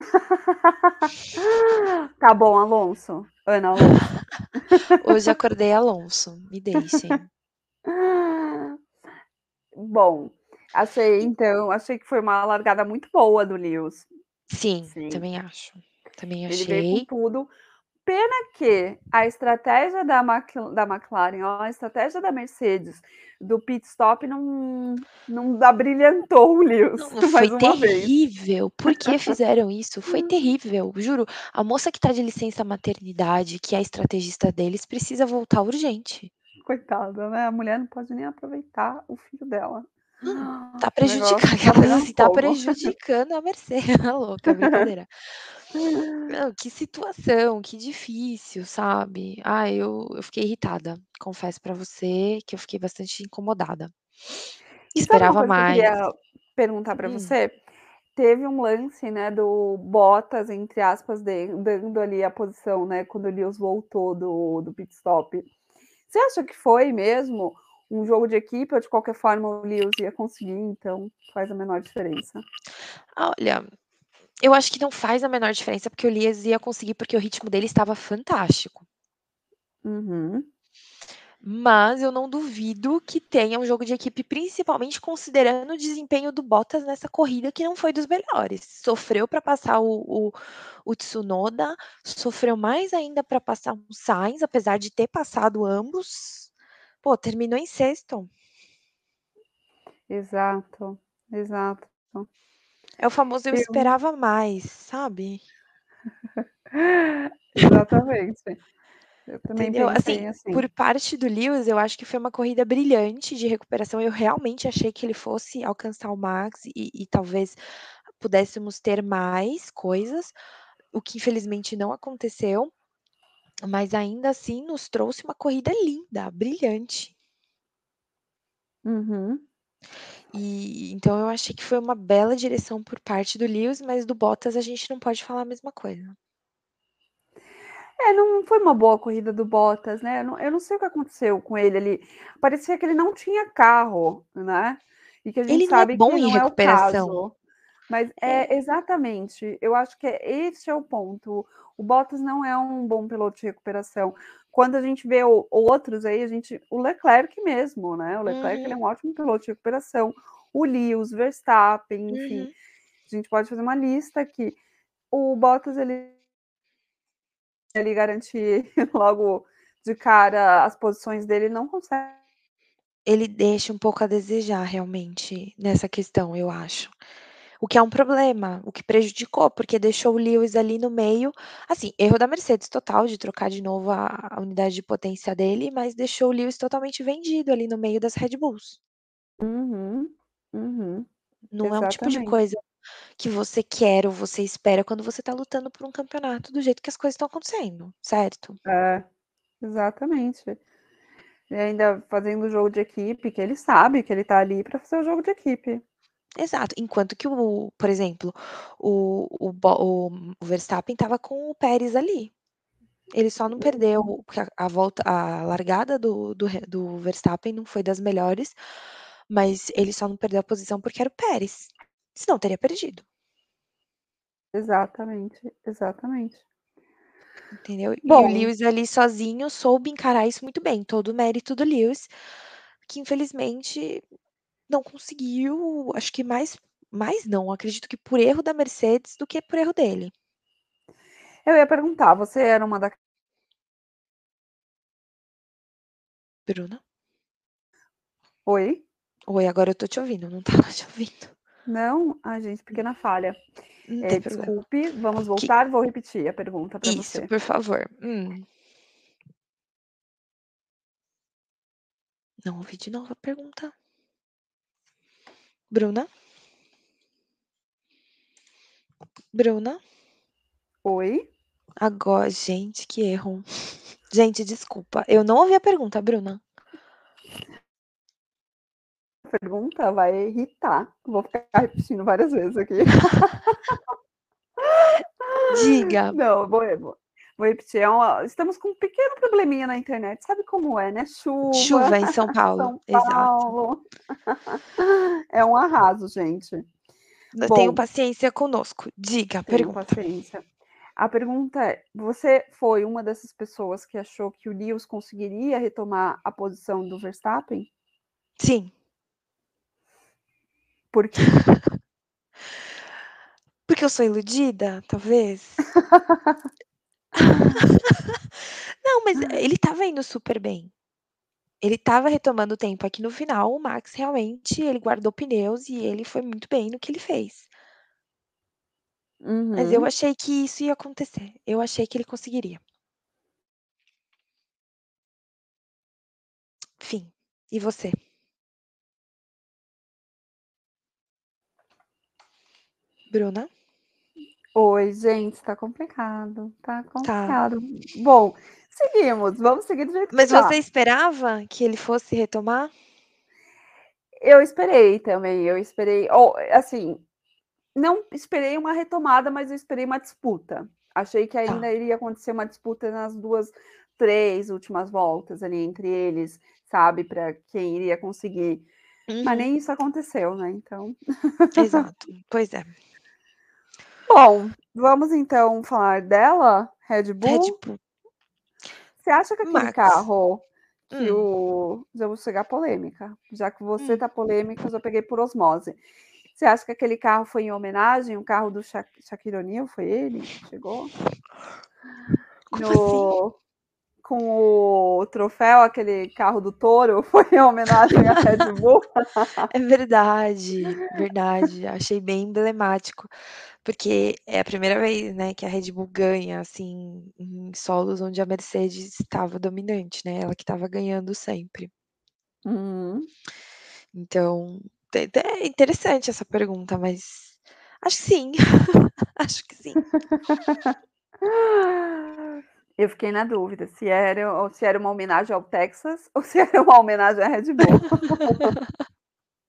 <laughs> Tá bom, Alonso, Ana Alonso. <laughs> Hoje <laughs> acordei Alonso, me deixem. Bom, achei En então, achei que foi uma largada muito boa do Lewis. Sim, Sim. também acho, também Ele veio com achei. tudo. Pena que a estratégia da da McLaren, ó, a estratégia da Mercedes, do pit stop não não abrilhantou o Lewis, Não, <laughs> foi uma vez. terrível, por que fizeram isso? Foi <laughs> terrível, juro, a moça que tá de licença maternidade, que é a estrategista deles, precisa voltar urgente. Coitada, né, a mulher não pode nem aproveitar o filho dela. Tá prejudicando, tá aquelas assim, tá prejudicando a Mercedes, <laughs> a louca, brincadeira. <laughs> Não, que situação, que difícil, sabe. Ai, eu eu fiquei irritada, confesso pra você que eu fiquei bastante incomodada. E Esperava coisa que eu mais. queria perguntar pra Hum. você? Teve um lance, né, do Bottas, entre aspas, de dando ali a posição, né, quando o Lewis voltou do do pit stop. Você acha que foi mesmo um jogo de equipe ou de qualquer forma o Lewis ia conseguir, então faz a menor diferença? Olha, eu acho que não faz a menor diferença, porque o Lewis ia conseguir, porque o ritmo dele estava fantástico. Uhum. Mas eu não duvido que tenha um jogo de equipe, principalmente considerando o desempenho do Bottas nessa corrida, que não foi dos melhores. Sofreu para passar o, o, o, Tsunoda, sofreu mais ainda para passar o Sainz, apesar de ter passado ambos. Pô, terminou em sexto. Exato, exato. É o famoso eu, eu... esperava mais, sabe? <laughs> Exatamente. Eu também Entendeu? assim, assim. por parte do Lewis, eu acho que foi uma corrida brilhante de recuperação. Eu realmente achei que ele fosse alcançar o Max e, e talvez pudéssemos ter mais coisas, o que infelizmente não aconteceu. Mas ainda assim nos trouxe uma corrida linda, brilhante. Uhum. E então eu achei que foi uma bela direção por parte do Lewis, mas do Bottas a gente não pode falar a mesma coisa. É, não foi uma boa corrida do Bottas, né? Eu não, eu não sei o que aconteceu com ele ali. Parecia que ele não tinha carro, né? E que a gente ele sabe não é bom que em não recuperação. é o caso. Mas é, é exatamente, eu acho que é, esse é o ponto. O Bottas não é um bom piloto de recuperação. Quando a gente vê o, outros aí, a gente. O Leclerc mesmo, né? O Leclerc uhum. é um ótimo piloto de recuperação. O Lewis, Verstappen, enfim. Uhum. A gente pode fazer uma lista aqui. O Bottas, ele ele garantir <laughs> logo de cara as posições dele, não consegue. Ele deixa um pouco a desejar, realmente, nessa questão, eu acho. O que é um problema, o que prejudicou, porque deixou o Lewis ali no meio. Assim, erro da Mercedes total de trocar de novo a, a unidade de potência dele, mas deixou o Lewis totalmente vendido ali no meio das Red Bulls. Uhum, uhum. Não Exatamente. é um tipo de coisa que você quer ou você espera quando você está lutando por um campeonato do jeito que as coisas estão acontecendo, certo? É, exatamente. E ainda fazendo o jogo de equipe, que ele sabe que ele está ali para fazer o jogo de equipe. Exato. Enquanto que o, por exemplo, o, o, o Verstappen estava com o Pérez ali. Ele só não perdeu, porque a, a volta, a largada do, do, do Verstappen não foi das melhores, mas ele só não perdeu a posição porque era o Pérez. Senão teria perdido. Exatamente, exatamente. Entendeu? Bom, e o Lewis ali sozinho soube encarar isso muito bem, todo o mérito do Lewis, que infelizmente não conseguiu, acho que mais, mais não, acredito que por erro da Mercedes do que por erro dele. Eu ia perguntar, você era uma da. Bruna? Oi? Oi, agora eu tô te ouvindo, não tava te ouvindo. Não? Ai, gente, pequena falha. É, desculpe, problema. vamos voltar. Que... Vou repetir a pergunta para você. Isso, por favor. Hum. Não ouvi de novo a pergunta. Bruna? Bruna? Oi? Agora, gente, que erro. Gente, desculpa. Eu não ouvi a pergunta, Bruna pergunta vai irritar. Vou ficar repetindo várias vezes aqui. <laughs> Diga. Não, vou, vou, repetir. É uma, estamos com um pequeno probleminha na internet. Sabe como é, né? Chuva. Chuva em São <laughs> Paulo. São Paulo. Exato. <laughs> É um arraso, gente. Tenho paciência conosco. Diga, tenho pergunta. paciência. A pergunta é: você foi uma dessas pessoas que achou que o Lewis conseguiria retomar a posição do Verstappen? Sim. Por quê? <laughs> Porque eu sou iludida, talvez. <laughs> Não, mas ele estava indo super bem. Ele estava retomando o tempo aqui no final, o Max realmente ele guardou pneus e ele foi muito bem no que ele fez. Mas eu Uhum. achei que isso ia acontecer. Eu achei que ele conseguiria. Fim. E você? Bruna? Oi, gente, tá complicado, tá Tá. complicado. Bom, seguimos, vamos seguir do jeito que Mas tá. você esperava que ele fosse retomar? Eu esperei também, eu esperei, ou assim, não esperei uma retomada, mas eu esperei uma disputa. Achei que Tá. ainda iria acontecer uma disputa nas duas 3 últimas voltas ali entre eles, sabe, para quem iria conseguir. Uhum. Mas nem isso aconteceu, né, então. <laughs> Exato, pois é. Bom, vamos então falar dela, Red Bull. Red Bull. Você acha que aquele Max. carro que Hum. o já vou chegar à polêmica, já que você Hum. tá polêmica, eu já peguei por osmose. Você acha que aquele carro foi em homenagem, o carro do Sha Shaquille O'Neal, foi ele que chegou? Como assim? Com o troféu, aquele carro do touro, <laughs> foi em homenagem à Red Bull? <laughs> É verdade, verdade, achei bem emblemático, porque é a primeira vez, né, que a Red Bull ganha, assim, em solos onde a Mercedes estava dominante, né, ela que estava ganhando sempre. Uhum. Então, é interessante essa pergunta, mas acho que sim, <laughs> acho que sim. Eu fiquei na dúvida se era ou se era uma homenagem ao Texas <laughs> ou se era uma homenagem à Red Bull.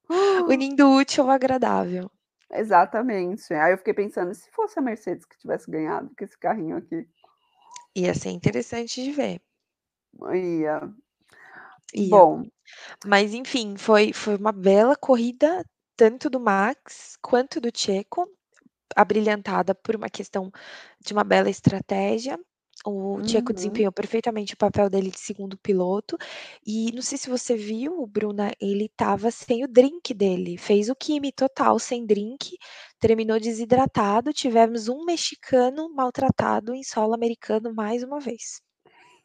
<laughs> Unindo útil ao agradável. Exatamente. Aí eu fiquei pensando, se fosse a Mercedes que tivesse ganhado com esse carrinho aqui? Ia ser interessante de ver. Ia. Ia. Bom. Mas enfim, foi foi uma bela corrida, tanto do Max quanto do Checo, abrilhantada por uma questão de uma bela estratégia. O Checo Uhum. desempenhou perfeitamente o papel dele de segundo piloto, e não sei se você viu, Bruna, ele estava sem o drink dele, fez o Kimi total sem drink, terminou desidratado, tivemos um mexicano maltratado em solo americano mais uma vez.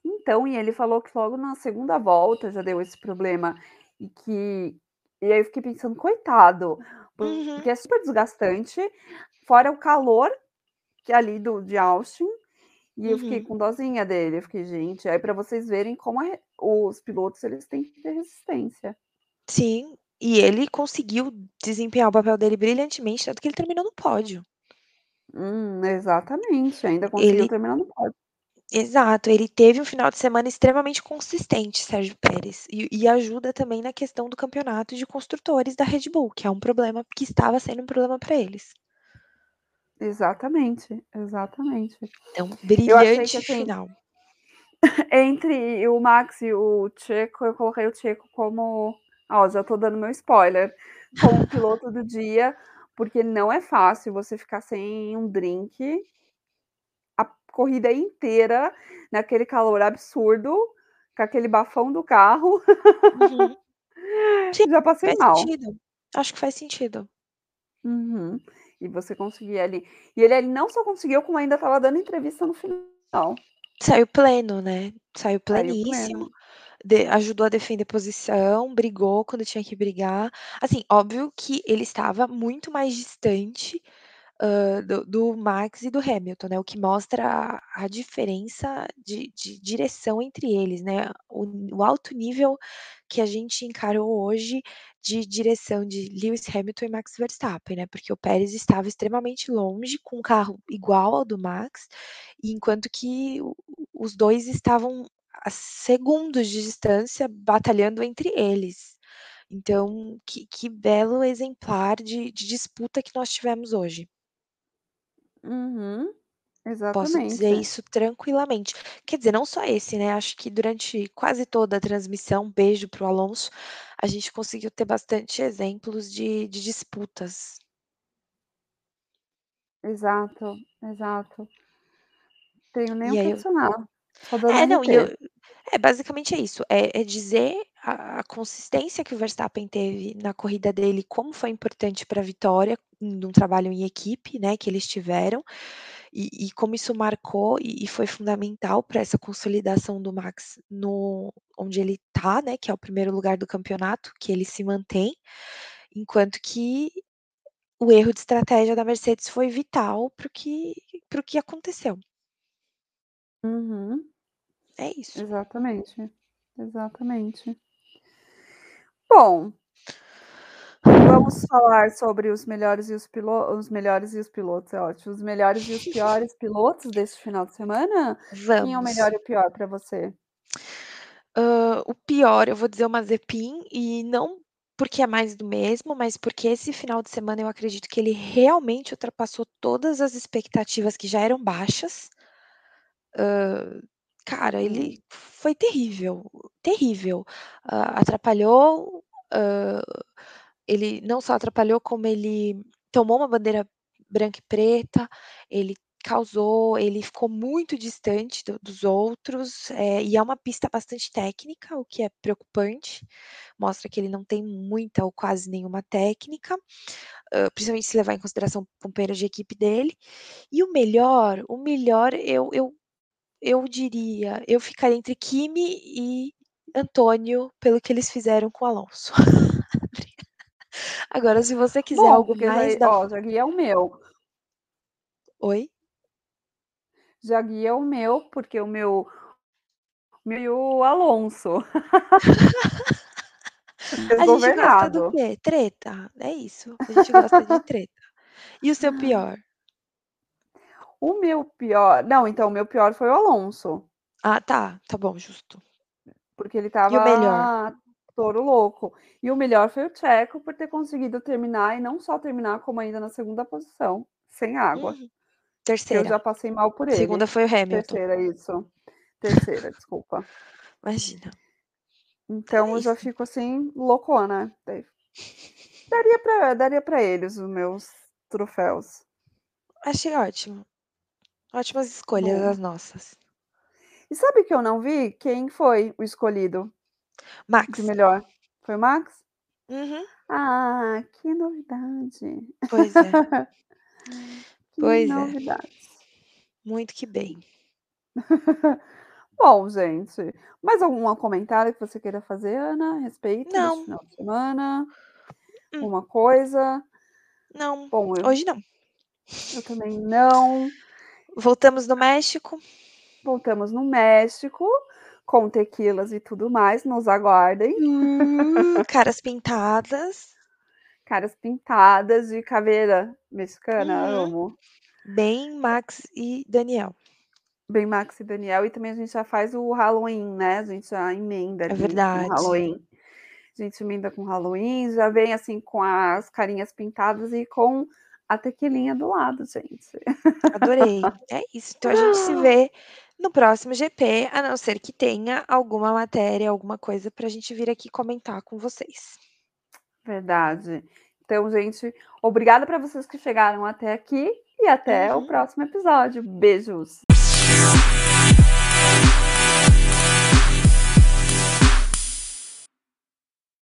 Então, e ele falou que logo na segunda volta já deu esse problema, e que e aí eu fiquei pensando: "Coitado", Uhum. porque é super desgastante, fora o calor que é ali do de Austin, e eu fiquei Uhum. com dozinha dele, eu fiquei: "Gente", aí para vocês verem como a re os pilotos eles têm que ter resistência. Sim, e ele conseguiu desempenhar o papel dele brilhantemente, tanto que ele terminou no pódio. Hum, exatamente, ainda conseguiu Ele terminar no pódio. Exato, ele teve um final de semana extremamente consistente, Sérgio Pérez, e e ajuda também na questão do campeonato de construtores da Red Bull, que é um problema que estava sendo um problema para eles. Exatamente, exatamente. Então, Eu achei que brilhante assim final. <laughs> entre o Max e o Checo, eu coloquei o Checo como ó, já tô dando meu spoiler, como piloto do dia, porque não é fácil você ficar sem um drink a corrida inteira, naquele calor absurdo, com aquele bafão do carro. Uhum. Sim, <laughs> Já passei mal. sentido. Acho que faz sentido. Uhum. E você conseguir ali e ele ele não só conseguiu, como ainda estava dando entrevista no final. Saiu pleno, né, saiu Saiu pleníssimo, pleno. de ajudou a defender posição, brigou quando tinha que brigar. Assim, óbvio que ele estava muito mais distante, do do Max e do Hamilton, né, o que mostra a a diferença de de direção entre eles, né, o o alto nível que a gente encarou hoje de direção de Lewis Hamilton e Max Verstappen, né, porque o Pérez estava extremamente longe, com um carro igual ao do Max, enquanto que os 2 estavam a segundos de distância, batalhando entre eles. Então, que que belo exemplar de de disputa que nós tivemos hoje. Uhum. Posso dizer Exatamente. isso tranquilamente. Quer dizer, não só esse, né, acho que durante quase toda a transmissão, beijo para o Alonso, a gente conseguiu ter bastante exemplos de de disputas. Exato, exato. Tenho nem E que aí eu adicionar, só dando é, não, e eu RT. É basicamente é isso, é é dizer a a consistência que o Verstappen teve na corrida dele, como foi importante para a vitória, num trabalho em equipe, né, que eles tiveram, e e como isso marcou e e foi fundamental para essa consolidação do Max no onde ele tá, né, que é o 1º lugar do campeonato, que ele se mantém, enquanto que o erro de estratégia da Mercedes foi vital para o que que aconteceu. Uhum. É isso. Exatamente, exatamente. Bom vamos falar sobre os melhores e os pilo os melhores e os pilotos, é ótimo, os melhores e os piores <laughs> pilotos deste final de semana? Quem é o Vamos. melhor e o pior para você? Hã, o pior, eu vou dizer o Mazepin, e não porque é mais do mesmo, mas porque esse final de semana eu acredito que ele realmente ultrapassou todas as expectativas que já eram baixas. Hã, Cara, ele foi terrível, terrível. Hã, atrapalhou, hã, ele não só atrapalhou, como ele tomou uma bandeira branca e preta, ele causou ele ficou muito distante do dos outros, eh, e é uma pista bastante técnica, o que é preocupante, mostra que ele não tem muita ou quase nenhuma técnica, hã, principalmente se levar em consideração o companheiro de equipe dele. E o melhor o melhor eu eu eu diria, eu ficaria entre Kimi e Antônio, pelo que eles fizeram com o Alonso. <laughs> Agora se você quiser Bom, algo mais i da ó, já guia o meu. Oi? Já guia o meu, porque o meu meu e o Alonso. <laughs> A gente gosta do quê? Treta, é isso, a gente gosta de treta. E o seu <laughs> pior? O meu pior não, então o meu pior foi o Alonso. Ah tá, tá bom, justo. Porque ele E o melhor? todo louco. E o melhor foi o Checo por ter conseguido terminar, e não só terminar, como ainda na 2ª posição, sem água. Uhum. Que eu 3ª. já passei mal por 2ª ele. foi o Hamilton. 3ª, isso. 3ª, desculpa. Imagina. Então É eu já fico, assim, loucona. Daria pra daria pra eles os meus troféus. Achei ótimo. Ótimas escolhas Bom. as nossas. E sabe que eu não vi? Quem foi o escolhido de Max. melhor? Foi o Max? Uhum. Ah, que novidade. Pois é. <laughs> Que Pois é. novidades. Muito que bem. <laughs> Bom, gente, mais alguma comentário que você queira fazer, Ana, a respeito Não. final de semana? Hum. Uma coisa? Não, Bom, eu hoje não. eu também não. Voltamos no México. Voltamos no México, com tequilas e tudo mais, nos aguardem. Uh, <laughs> caras pintadas. Caras pintadas de caveira mexicana, Uhum. amo. Bem Max e Daniel. Bem Max e Daniel, e também a gente já faz o Halloween, né, a gente já emenda É verdade. Halloween. A gente emenda com Halloween, já vem, assim, com as carinhas pintadas e com a tequilinha do lado, gente. Adorei. É isso, então a gente se <gasps> vê no próximo GP, a não ser que tenha alguma matéria, alguma coisa pra gente vir aqui comentar com vocês. Verdade. Então, gente, obrigada pra vocês que chegaram até aqui, e até o Uhum. próximo episódio. Beijos.